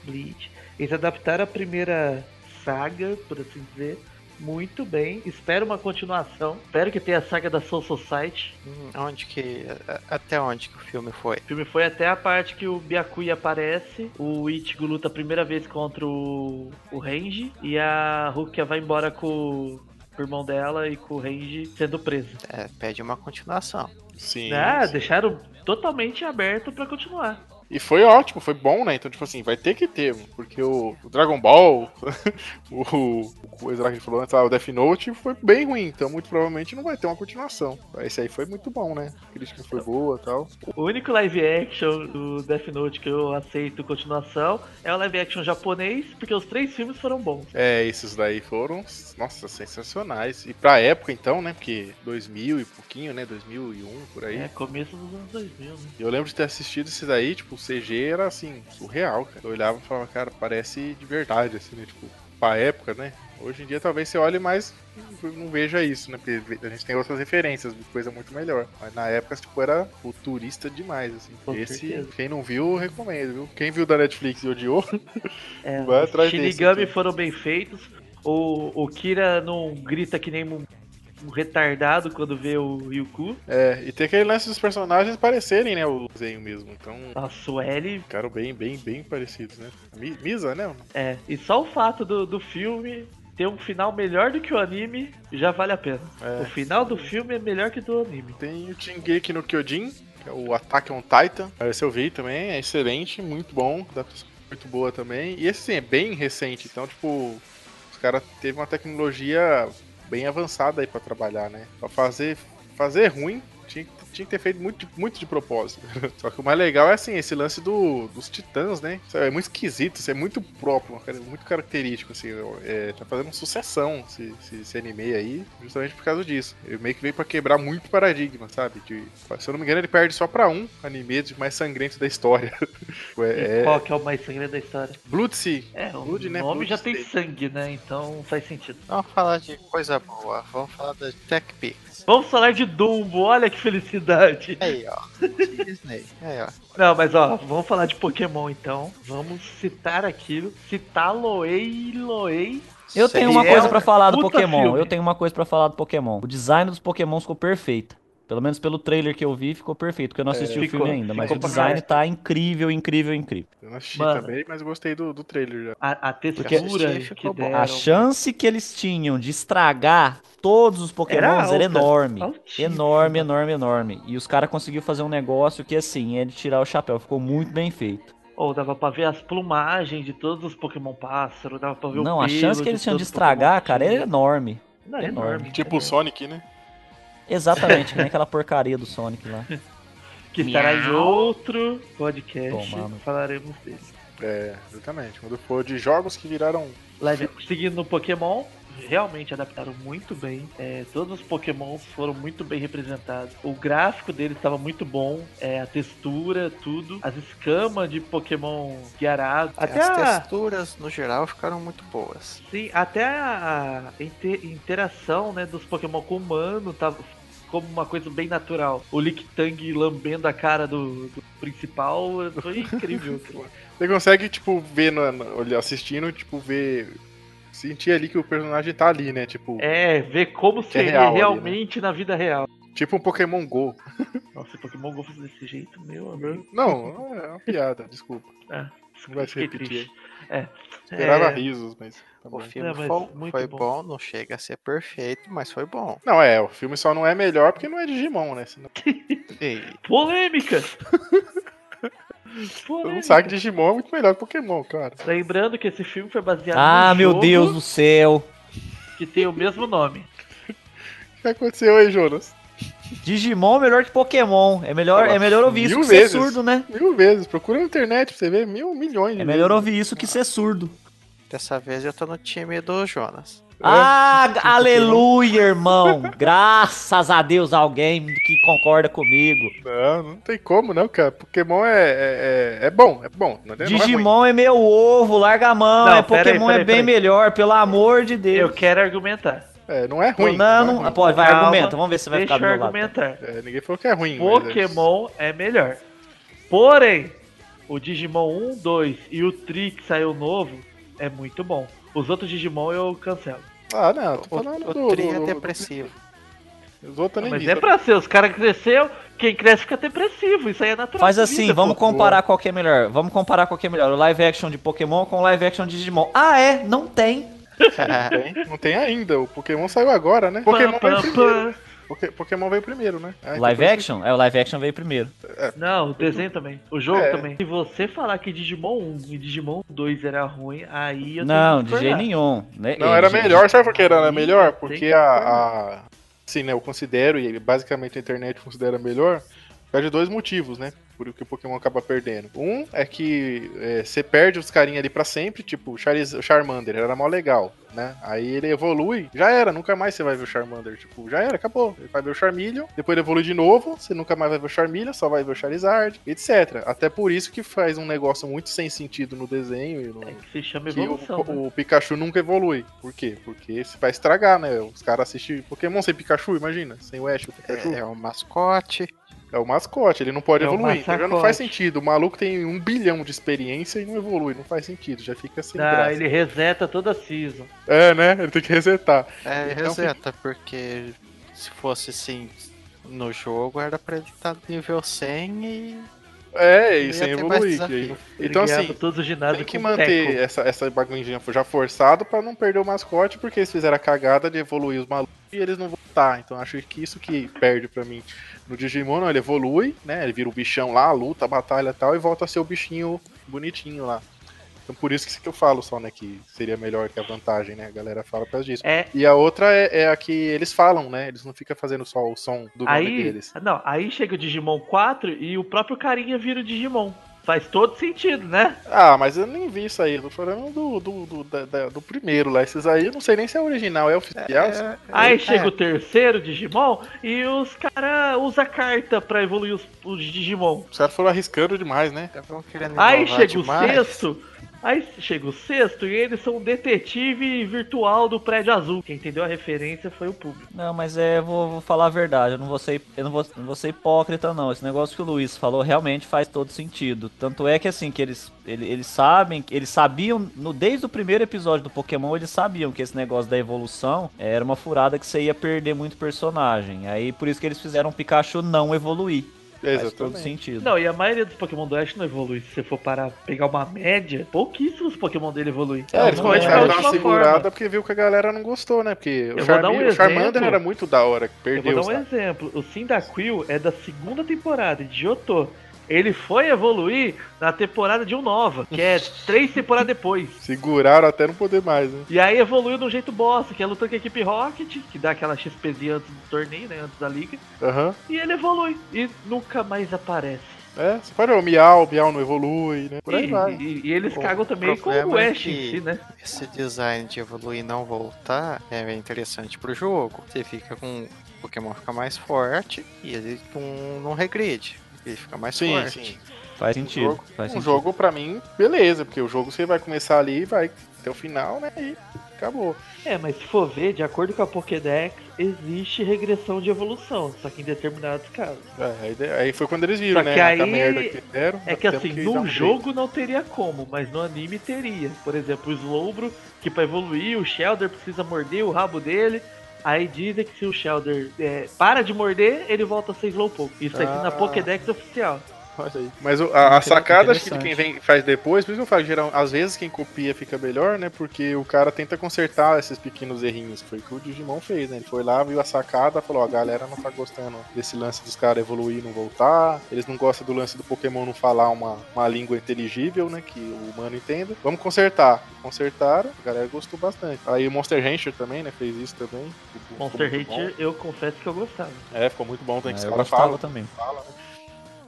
Bleach. Eles adaptaram a primeira saga, por assim dizer, muito bem. Espero uma continuação. Espero que tenha a saga da Soul Society. Hum, Onde que. Até onde que o filme foi? O filme foi até a parte que o Byakuya aparece, o Ichigo luta a primeira vez contra o, o Renji, e a Rukia vai embora com o irmão dela e com o Renji sendo preso. É, pede uma continuação. Sim. ah, sim. deixaram totalmente aberto pra continuar. E foi ótimo, foi bom, né? Então, tipo assim, vai ter que ter, porque o, o Dragon Ball, o, o coisa lá que falou antes, ah, o Death Note foi bem ruim, então muito provavelmente não vai ter uma continuação. Esse aí foi muito bom, né? A crítica foi boa e tal. O único live action do Death Note que eu aceito continuação é o live action japonês, porque os três filmes foram bons. É, esses daí foram, nossa, sensacionais. E pra época então, né? Porque 2000 e pouquinho, né? 2001, por aí. É, começo dos anos 2000, né? Eu lembro de ter assistido esses daí, tipo, CG era assim, surreal, cara. Eu olhava e falava, cara, parece de verdade, assim, né? Tipo, pra época, né? Hoje em dia talvez você olhe mais não veja isso, né? Porque a gente tem outras referências de coisa muito melhor. Mas na época, tipo, era futurista demais, assim. Com Esse, certeza. quem não viu, recomendo, viu? Quem viu da Netflix e odiou, É, Vai atrás desse, Shinigami então. foram bem feitos. O, o Kira não grita que nem um, retardado quando vê o Ryuku. é, e tem aquele lance dos personagens parecerem, né? O desenho mesmo. Então, Nossa, o L. ficaram bem, bem, bem parecidos, né? Mi- Misa, né? É. E só o fato do, do filme ter um final melhor do que o anime já vale a pena. É. O final do filme é melhor que do anime. Tem o Shingeki no Kyojin, que é o Attack on Titan. Esse eu vi também, é excelente, muito bom, adaptação muito boa também. E esse sim, é bem recente, então, tipo, os caras teve uma tecnologia bem avançada aí pra trabalhar, né? Pra fazer, fazer ruim, tinha, que- tinha que ter feito muito, muito de propósito. Só que o mais legal é assim, esse lance do, dos titãs, né? Isso é muito esquisito, isso é muito próprio, muito característico, assim. É, tá fazendo sucessão esse, esse, esse anime aí, justamente por causa disso. Ele meio que veio pra quebrar muito paradigma, sabe? De, se eu não me engano, ele perde só pra um anime de mais sangrento da história. É, é qual que é o mais sangrento da história? Blood Sea. É, o Blood, né? nome Blood já tem State. sangue, né? Então faz sentido. Vamos falar de coisa boa. Vamos falar da TechPix. Vamos falar de Dumbo, olha que felicidade. Aí, ó. Disney. Aí, ó. Não, mas ó, vamos falar de Pokémon então. Vamos citar aquilo. Citar Loei Loei. Eu tenho uma É coisa um pra falar do Pokémon. filme. Eu tenho uma coisa pra falar do Pokémon. O design dos Pokémon ficou perfeito. Pelo menos pelo trailer que eu vi, ficou perfeito, porque eu não assisti o ficou, filme ainda, mas o design tá incrível, incrível, incrível. Eu não assisti Mano. também, mas gostei do, do trailer já. A, a textura Porque- que deram. A chance que eles tinham de estragar todos os Pokémons era, alta, enorme. altíssima. Enorme, enorme, enorme. E os caras conseguiram fazer um negócio que, assim, é de tirar o chapéu. Ficou muito bem feito. Ou dava pra ver as plumagens de todos os Pokémon pássaro, dava pra ver Não, o a pelo chance que eles tinham de os Pokémon estragar, cara, era enorme. Não, é enorme. enorme. Tipo o Sonic, né? Exatamente, que nem aquela porcaria do Sonic lá. Que estará em outro podcast. Falaremos dele. É, exatamente. Quando for de jogos que viraram. Live, seguindo no Pokémon, realmente adaptaram muito bem. É, todos os Pokémons foram muito bem representados. O gráfico deles estava muito bom. é, a textura, tudo. As escamas de Pokémon guiarados. Até As a, texturas, no geral, ficaram muito boas. sim, até a inte- interação né, dos Pokémon com o humano tava como uma coisa bem natural. O Licktang lambendo a cara do, do principal foi incrível. Você consegue, tipo, ver, no, assistindo, tipo, ver. Sentir ali que o personagem tá ali, né? Tipo, é, ver como é seria real ali, né? realmente na vida real. tipo um Pokémon Go. Nossa, Pokémon Go fosse desse jeito, meu amigo. Não, é uma piada, desculpa. É, Não vai se repetir. triste. É. Esperava É, risos, mas. tá O filme mas foi, muito foi bom. bom. não chega a ser perfeito, mas foi bom. Não, é, o filme só não é melhor porque não é Digimon, né? Senão, Polêmica! Polêmica. mundo sabe que Digimon é muito melhor que Pokémon, cara. Lembrando que esse filme foi baseado Ah, no meu jogo Deus do céu. que tem o mesmo nome. O que aconteceu aí, Jonas? Digimon é melhor que Pokémon. É melhor, é melhor ouvir isso que ser vezes. surdo, né? Mil vezes. Procura na internet pra você ver mil milhões de É melhor vezes. ouvir isso que ser surdo. dessa vez eu tô no time do Jonas. Ah, aleluia, irmão. Graças a Deus, alguém que concorda comigo. Não, não tem como, não, cara. Pokémon é, é, é, é bom, é bom. Não é, não é. Digimon é meu ovo, larga a mão. Não, é aí, Pokémon aí, é bem melhor, pelo amor de Eu Deus. quero argumentar. É, não é ruim. não, é não, ruim. pode, vai, Calma, argumenta. Vamos ver se vai Deixa ficar do eu meu lado. argumentar. É, ninguém falou que é ruim. mas é- Pokémon é melhor. Porém, o Digimon 1, 2 e o Tri que saiu novo é muito bom. Os outros Digimon eu cancelo. Ah, não, tô O, falando o do, Tri do- é depressivo. Os outros nem Mas vi. é pra ser, os caras cresceu, quem cresce fica depressivo, isso aí é natural. Faz assim, vida, vamos pô. comparar qual que é melhor. Vamos comparar qual que é melhor. O live action de Pokémon com o live action de Digimon. Ah, é? Não tem. Não tem, não tem ainda. O Pokémon saiu agora, né? Pokémon Pokémon veio primeiro, né? Ah, Live action? É, o live action veio primeiro. Não, o desenho também. O jogo É. também. Se você falar que Digimon 1 e Digimon 2 era ruim, aí eu Não, de jeito nenhum. Né? Não, era melhor, sabe por que era melhor? que Porque a, a. Sim, né? Eu considero, e basicamente a internet considera melhor, por causa de dois motivos, né? Por que o Pokémon acaba perdendo. Um é que é, você perde os carinha ali pra sempre, tipo, o Charmander, era mó legal, né? Aí ele evolui, já era, nunca mais você vai ver o Charmander, tipo, já era, acabou. Você vai ver o Charmeleon, depois ele evolui de novo, você nunca mais vai ver o Charmeleon, só vai ver o Charizard, etc. Até por isso que faz um negócio muito sem sentido no desenho e no, É que se chama que o, evolução. né? o Pikachu nunca evolui. Por quê? Porque se vai estragar, né? Os caras assistem Pokémon sem Pikachu, imagina. Sem o Ash, o Pikachu. É, é o mascote. É, o mascote, ele não pode É evoluir. Já não faz sentido. O maluco tem um bilhão de experiência e não evolui. Não faz sentido, já fica sem Ah, graça. ele reseta toda a season. É, né? Ele tem que resetar. É, Então, reseta, porque se fosse assim no jogo, era pra ele estar nível 100 e. É, e sem evoluir. aí não- Então, assim, todos os Tem que manter teco. essa, essa baguncinha já forçado pra não perder o mascote, porque eles fizeram a cagada de evoluir os malucos e eles não voltar. Então acho que isso que perde pra mim. No Digimon, não, ele evolui, né? Ele vira o bichão lá, luta, batalha e tal, e volta a ser o bichinho bonitinho lá. Então por isso que, eu falo só, né? Que seria melhor que a vantagem, né? A galera fala por causa disso. É, E a outra é, é a que eles falam, né? Eles não ficam fazendo só o som do nome aí, deles. não, aí chega o Digimon 4 e o próprio carinha vira o Digimon. Faz todo sentido, né? Ah, mas eu nem vi isso aí. Eu tô falando do, do, do, da- da- do primeiro lá. Esses aí eu não sei nem se é original, é oficial. Aí É. chega o terceiro Digimon e os cara usa carta pra evoluir os, os Digimon. Os caras foram arriscando demais, né? Aí chega demais. o sexto. Aí chega o sexto e eles são o detetive virtual do prédio azul. Quem entendeu a referência foi o público. Não, mas é, vou, vou falar a verdade, eu não vou ser, eu não vou, não vou ser hipócrita não. Esse negócio que o Luiz falou realmente faz todo sentido. Tanto é que assim, que eles, ele- eles sabem, eles sabiam, no, desde o primeiro episódio do Pokémon, eles sabiam que esse negócio da evolução era uma furada que você ia perder muito personagem. Aí por isso que eles fizeram o Pikachu não evoluir. Faz todo Exatamente. sentido. Não, e a maioria dos Pokémon do Ash não evolui. Se você for parar pegar uma média, pouquíssimos Pokémon dele evoluem. É, eles começaram a é. dar uma última segurada forma. porque viu que a galera não gostou, né? Porque o, Eu vou dar um Charme- o Charmander exemplo. era muito da hora, que Eu perdeu. vou dar um sabe? exemplo. O Cyndaquil é da segunda temporada de Johto. Ele foi evoluir na temporada de um Nova, que é três temporadas depois. Seguraram até não poder mais, né? E aí evoluiu de um jeito bosta, que é lutando com a equipe Rocket, que dá aquela XPzinha antes do torneio, né? Antes da liga. Aham. E ele evolui. E nunca mais aparece. É, você pode ver o Miau, o Miau não evolui, né? Por aí e, vai. e- e eles O cagam também com o é Ash em que- si, né? Esse design de evoluir e não voltar é interessante pro jogo. Você fica com. O Pokémon fica mais forte e ele não, não regride. Ele fica mais Sim, forte. sim. Faz sentido. jogo- faz Um sentido. jogo, pra mim, beleza, porque o jogo você vai começar ali e vai até o final, né? E acabou. É, mas se for ver, de acordo com a Pokédex, existe regressão de evolução, só que em determinados casos. É, aí, foi quando eles viram, Só né? que a aí merda que deram. É que assim, dar no um jogo não teria como, mas no anime teria. Por exemplo, o Slowbro, que pra evoluir, o Shelder precisa morder o rabo dele. Aí dizem que se o Shelder é, para de morder, ele volta a ser Slowpoke. Isso aqui Ah. na Pokédex oficial. Olha aí. Mas o- a, a sacada acho que de quem vem, faz depois, por isso que eu falo, geral, às vezes quem copia fica melhor, né? Porque o cara tenta consertar esses pequenos errinhos. Foi o que o Digimon fez, né? Ele foi lá, viu a sacada, falou, ó, a galera não tá gostando desse lance dos caras evoluir e não voltar. Eles não gostam do lance do Pokémon não falar uma, uma língua inteligível, né? Que o humano entenda. Vamos consertar. Consertaram, a galera gostou bastante. Aí o Monster Rancher também, né? Fez isso também. Ficou Monster Hunter, eu confesso que eu gostava. É, ficou muito bom. Tem que É, os eu caras gostava falam. também. fala, né?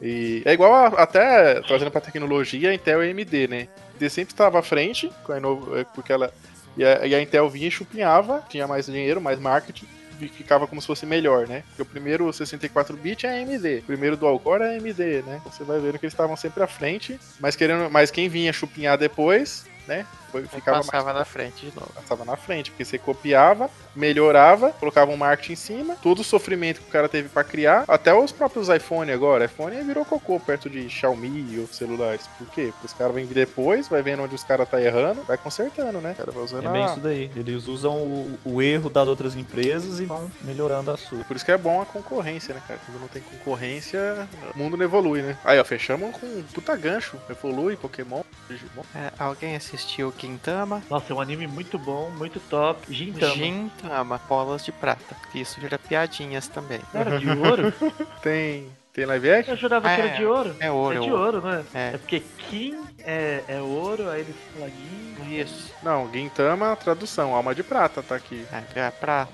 E é igual a- até trazendo pra tecnologia, a Intel e a AMD, né? A AMD sempre estava à frente, com a é, porque ela. E a, e a Intel vinha e chupinhava, tinha mais dinheiro, mais marketing, e ficava como se fosse melhor, né? Porque o primeiro 64-bit é a AMD, o primeiro Dual Core é AMD, né? Você vai vendo que eles estavam sempre à frente, mas querendo, mas quem vinha chupinhar depois, né? Foi, ficava mais passava na frente de novo. passava na frente, porque você copiava, melhorava, colocava um marketing em cima, todo o sofrimento que o cara teve pra criar, até os próprios iPhone agora, iPhone virou cocô perto de Xiaomi e outros celulares. Por quê? Porque os caras vêm depois, vai vendo onde os caras tá errando, vai consertando, né? O cara vai usando É bem a- isso daí. Eles usam o, o erro das outras empresas e vão melhorando a sua. Por isso que é bom a concorrência, né, cara? Quando não tem concorrência, o mundo não evolui, né? Aí, ó, fechamos com um puta gancho. Evolui, Pokémon, Digimon. É, alguém assistiu Gintama, Nossa, é um anime muito bom, muito top. Gintama. Gintama, bolas de prata. Isso vira piadinhas também. Era de ouro? Tem, tem live action? Eu jurava que era É, de ouro. É ouro, É de é ouro. ouro, não é? É. É porque Kim é, é ouro, aí eles falam Gin. Isso. Não, Gintama, tradução, alma de prata tá aqui. É, é prata.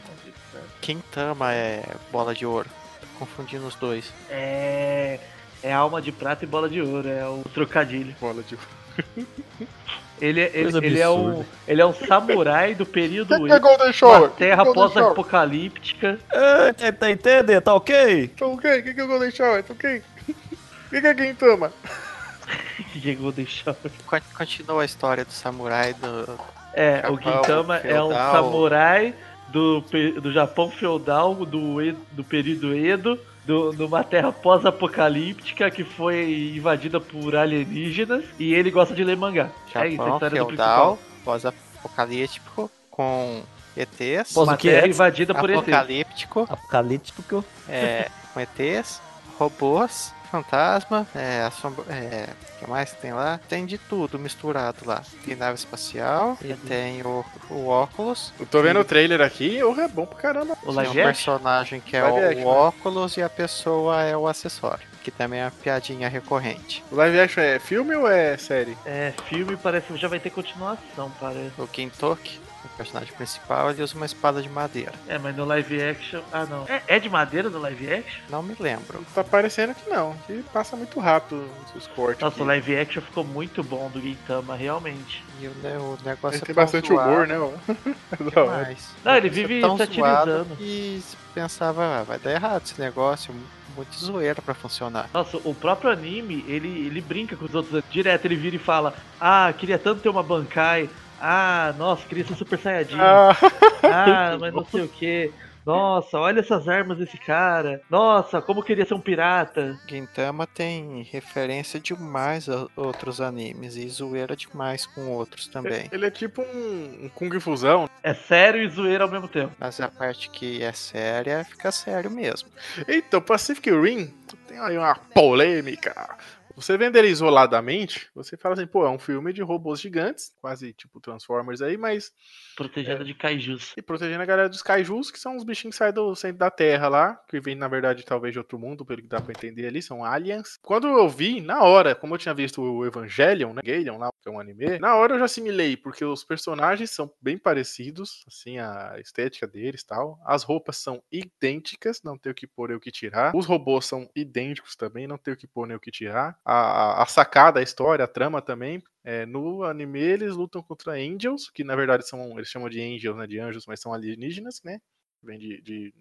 Gintama é bola de ouro. Tô confundindo os dois. É. É alma de prata e bola de ouro, é o trocadilho. Bola de ouro. Ele, é- ele, ele é um, ele é um samurai do período O que é Golden Shower? terra Golden Shower? pós-apocalíptica. É, tá- tá entendendo? Tá ok? Tá ok? O que que é o Golden Shower? Tá ok? O que que é Gintama? que chegou deixar. Con- Continua a história do samurai do. É, o Japão Gintama é um feudal. samurai do, do Japão feudal, do, do período Edo, do, numa terra pós-apocalíptica que foi invadida por alienígenas e ele gosta de ler mangá. é isso, a Japão história do feudal, principal. pós-apocalíptico, com ETs. Pós- Uma o que terra é? invadida por. Apocalíptico, Apocalíptico que eu. é, com ETs, robôs, fantasma, é, assombro, é, o que mais tem lá? Tem de tudo misturado lá. Tem nave espacial e tem o, o óculos. Eu tô vendo o trailer aqui, oh, é bom pra caramba. O Tem um personagem que é o, o né? óculos e a pessoa é o acessório. Que também é uma piadinha recorrente. O live action é filme ou é série? É, filme parece que já vai ter continuação, parece. O Gintoki, o personagem principal, ele usa uma espada de madeira. É, mas no live action. Ah, não. É, é de madeira no live action? Não me lembro. Tá parecendo que não, que passa muito rápido os cortes. Nossa, aqui. o live action ficou muito bom do Gintama, realmente. E o, ne- o negócio Ele é tem bastante zoado humor, né? É demais. Não, ele é vive tão satirizando. E se pensava, ah, vai dar errado esse negócio, muito zoeira pra funcionar. Nossa, o próprio anime, ele, ele brinca com os outros. Direto ele vira e fala: Ah, queria tanto ter uma Bankai. Ah, nossa, queria ser Super Saiyajin. Ah, Ah, mas não sei o que. Nossa, olha essas armas desse cara. Nossa, como queria ser um pirata. Gintama tem referência demais a outros animes e zoeira demais com outros também. ele é tipo um, um Kung Fusão. É sério e zoeira ao mesmo tempo. Mas a parte que é séria fica sério mesmo. Então, Pacific Rim tem aí uma polêmica. Você vendo ele isoladamente, você fala assim, pô, é um filme de robôs gigantes, quase tipo Transformers aí, mas Protegendo de kaijus. e protegendo a galera dos kaijus, que são os bichinhos que saem do centro da Terra lá, que vêm, na verdade, talvez de outro mundo, pelo que dá pra entender ali, são aliens. Quando eu vi, na hora, como eu tinha visto o Evangelion, né, Galion lá, que é um anime, na hora eu já assimilei, porque os personagens são bem parecidos, assim, a estética deles e tal. As roupas são idênticas, não tem o que pôr nem o que tirar. Os robôs são idênticos também, não tem o que pôr nem o que tirar. A, a, sacada, a história, a trama também, é, no anime eles lutam contra angels, que na verdade são, eles chamam de angels, né, de anjos, mas são alienígenas, né, vem de, de-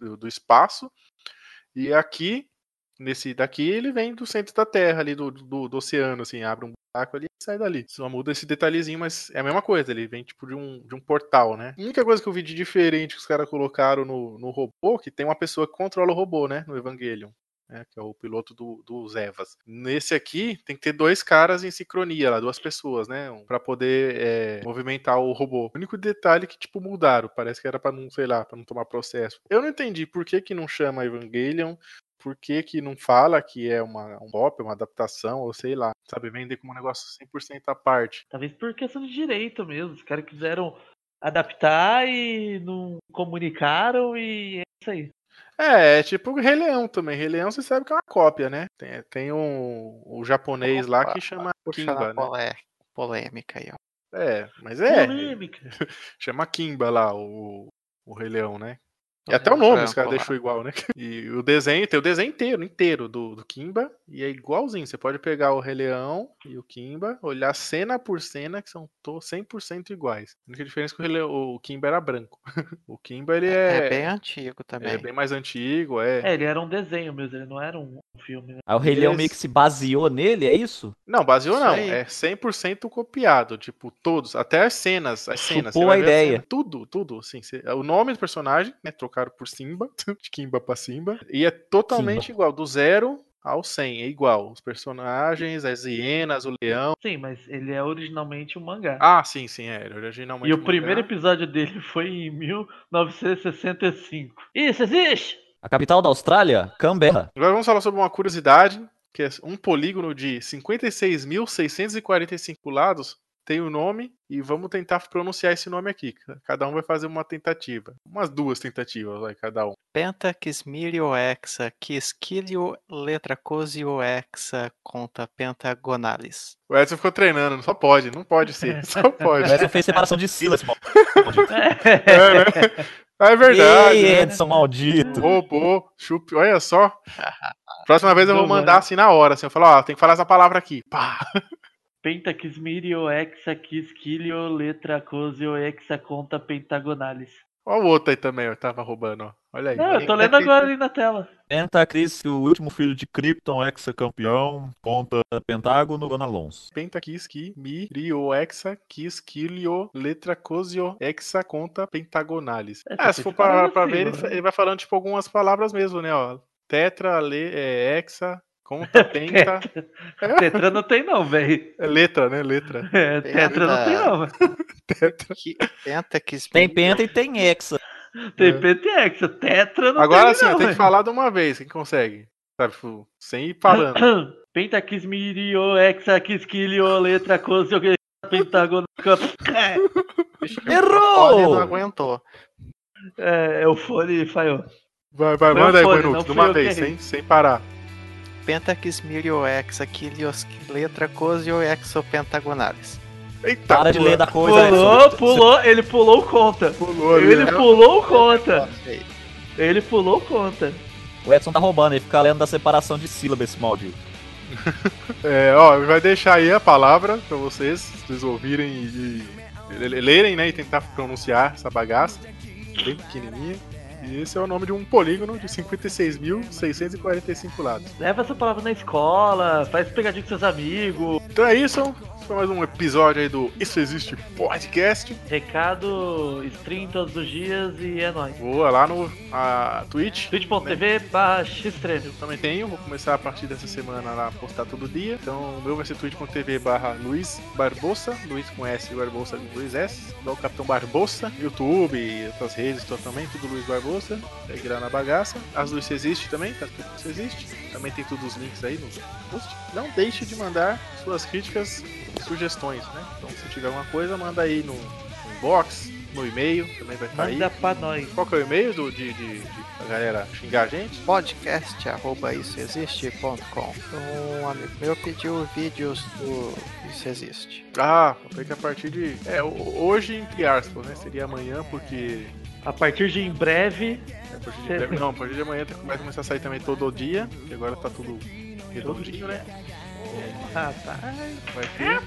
do, do espaço. E aqui, nesse daqui, ele vem do centro da Terra, ali do, do, do oceano, assim, abre um buraco ali e sai dali. Só muda esse detalhezinho, mas é a mesma coisa, ele vem tipo de um, de um portal, né. A única coisa que eu vi de diferente que os caras colocaram no, no robô, que tem uma pessoa que controla o robô, né, no Evangelion né, que é o piloto do, dos Evas. Nesse aqui, tem que ter dois caras em sincronia, lá, duas pessoas, né, um, para poder é, movimentar o robô. O único detalhe que, tipo, mudaram, parece que era para não, sei lá, para não tomar processo. Eu não entendi por que que não chama Evangelion, por que que não fala que é uma, um pop, uma adaptação, ou sei lá, sabe, vender como um negócio 100% à parte. Talvez por questão de direito mesmo. Os caras quiseram adaptar e não comunicaram e é isso aí. É, é tipo Rei Leão também. Rei Leão você sabe que é uma cópia, né? Tem, tem um, o japonês lá que Opa, chama Kimba, né? polé- polêmica aí, ó. É, mas é. Polêmica. Chama Kimba lá, o, o Rei Leão, né? E até o nome os branco caras deixou igual, né? E o desenho, tem o desenho inteiro, inteiro do, do Kimba, e é igualzinho. Você pode pegar o Rei Leão e o Kimba, olhar cena por cena, que são to- 100% iguais. A única diferença é que o, Leão- o Kimba era branco. O Kimba, ele É, é, bem antigo também. é bem mais antigo, é. É, ele era um desenho mesmo, ele não era um filme. Né? Aí o Rei Leão meio que se baseou nele, é isso? Não, baseou Isso não. aí. É 100% copiado. Tipo, todos. Até as cenas. As cenas. Chupou você vai a ver ideia. cena, tudo, tudo. Assim, você- o nome do personagem, né? Trocaram por Simba. De Kimba pra Simba. E é totalmente igual. Do zero ao 100. É igual. Os personagens, as hienas, o leão. Sim, mas ele é originalmente um mangá. Ah, sim, sim. É. ele Originalmente. e o mangá. primeiro episódio dele foi em 1965. Isso existe! A capital da Austrália? Canberra. Agora vamos falar sobre uma curiosidade. Que é um polígono de 56.645 lados tem o nome e vamos tentar pronunciar esse nome aqui. Cada um vai fazer uma tentativa. Umas duas tentativas, vai, cada um. Penta, quismírio, hexa, quisquilio, letra cosio, hexa, conta pentagonalis. O Edson ficou treinando, só pode, não pode ser, só pode. O Edson fez separação de sílabas, mano. É, né? É verdade. Ei, né? Edson maldito. Roubou, chup, olha só. Próxima vez eu vou mandar assim na hora, assim, eu falo, ó, tem que falar essa palavra aqui. Pá. Penta, quismírio, hexa, quisquilio, letra cosio, hexa, conta pentagonalis. Olha o outro aí também, eu tava roubando, ó. Olha aí. Não, eu tô lendo agora ali na tela. Pentacris, o último filho de Krypton, ex-campeão, conta Pentágono, Gonalons. Penta, quis, qui, mi, rio, hexa, quis, quilio, letra, cosio, hexa, conta, pentagonalis. É, Ah, se que for pra, pra assim, ver, ele, mano. ele vai falando, tipo, algumas palavras mesmo, né, ó. Tetra, le, é, hexa, conta, penta. Tetra não tem não, velho. É letra, né, letra. É, tetra não tem não, velho. Tetra. Penta, Tem quismírio, penta e tem hexa. Tem penta e hexa. Tetra não Agora tem sim, não, eu tenho que falar de uma vez, quem consegue? Sabe, sem ir falando. Penta, quismírio, hexa, quisquilio, letra cosio, pentagonalis. Vixe, o Errou! fone não aguentou. É, é o fone falhou. Vai, vai, Foi manda aí, o não de uma que vez, sem, sem parar. Penta, quismírio, hexa, quilios, letra cosio, hexo, pentagonalis. Eita, Para de pula. ler da coisa, Pulou, Edson. pulou, ele pulou conta. Pulou Ele né? pulou conta. Ele pulou conta. O Edson tá roubando, ele fica lendo da separação de sílabas, esse maldito. É, ó, vai deixar aí a palavra pra vocês, se vocês ouvirem e, e lerem, né, e tentar pronunciar essa bagaça, bem pequenininha. E esse é o nome de um polígono de 56.645 lados. Leva essa palavra na escola, faz pegadinha com seus amigos. Então é isso, foi mais um episódio aí do Isso Existe Podcast. Recado, stream todos os dias e é nóis. Boa, lá no a Twitch. twitch.tv barra xtreme. Também tenho, vou começar a partir dessa semana lá a postar todo dia. Então o meu vai ser twitch.tv barra Luiz Barbosa, Luiz com S e Barbosa com dois S, igual o Capitão Barbosa, YouTube e outras redes também, tudo Luiz Barbosa, segue lá na bagaça. As Luiz existe também, tá isso existe. Também tem todos os links aí no post. Não deixe de mandar suas críticas e sugestões, né? Então se tiver alguma coisa, manda aí no, no inbox, no e-mail, também vai estar aí. Manda pra nós. Qual que é o e-mail do, de, de, de a galera xingar a gente? Podcast, arroba issoexiste.com. Um amigo meu pediu vídeos do Isso Existe. Ah, que a partir de. É, ho- hoje, entre aspas, né? Seria amanhã, porque. A partir de em breve, é, a partir de breve- não, a partir de amanhã tem- vai começar a sair também todo dia, que agora tá tudo redondinho, né? rapaz. Vai ter.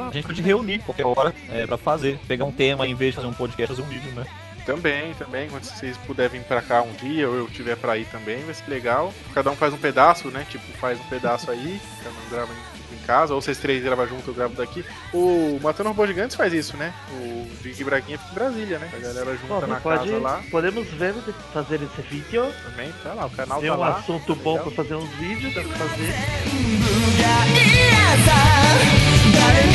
A gente pode reunir qualquer hora é, pra fazer. Pegar um tema em vez de fazer um podcast, fazer um vídeo, né? Também, também, quando vocês puderem vir pra cá um dia, ou eu tiver pra ir também, vai ser legal. Cada um faz um pedaço, né? Tipo, faz um pedaço aí, cada um grava em, em casa, ou vocês três gravam junto, eu gravo daqui. O Matando Robô Gigantes faz isso, né? O Dig Braguinha fica em Brasília, né? A galera junta Bom, na pode, casa lá. podemos ver fazer esse vídeo. Também, tá lá, o canal Tem tá um lá. assunto bom legal. pra fazer uns vídeos, dá pra fazer. 誰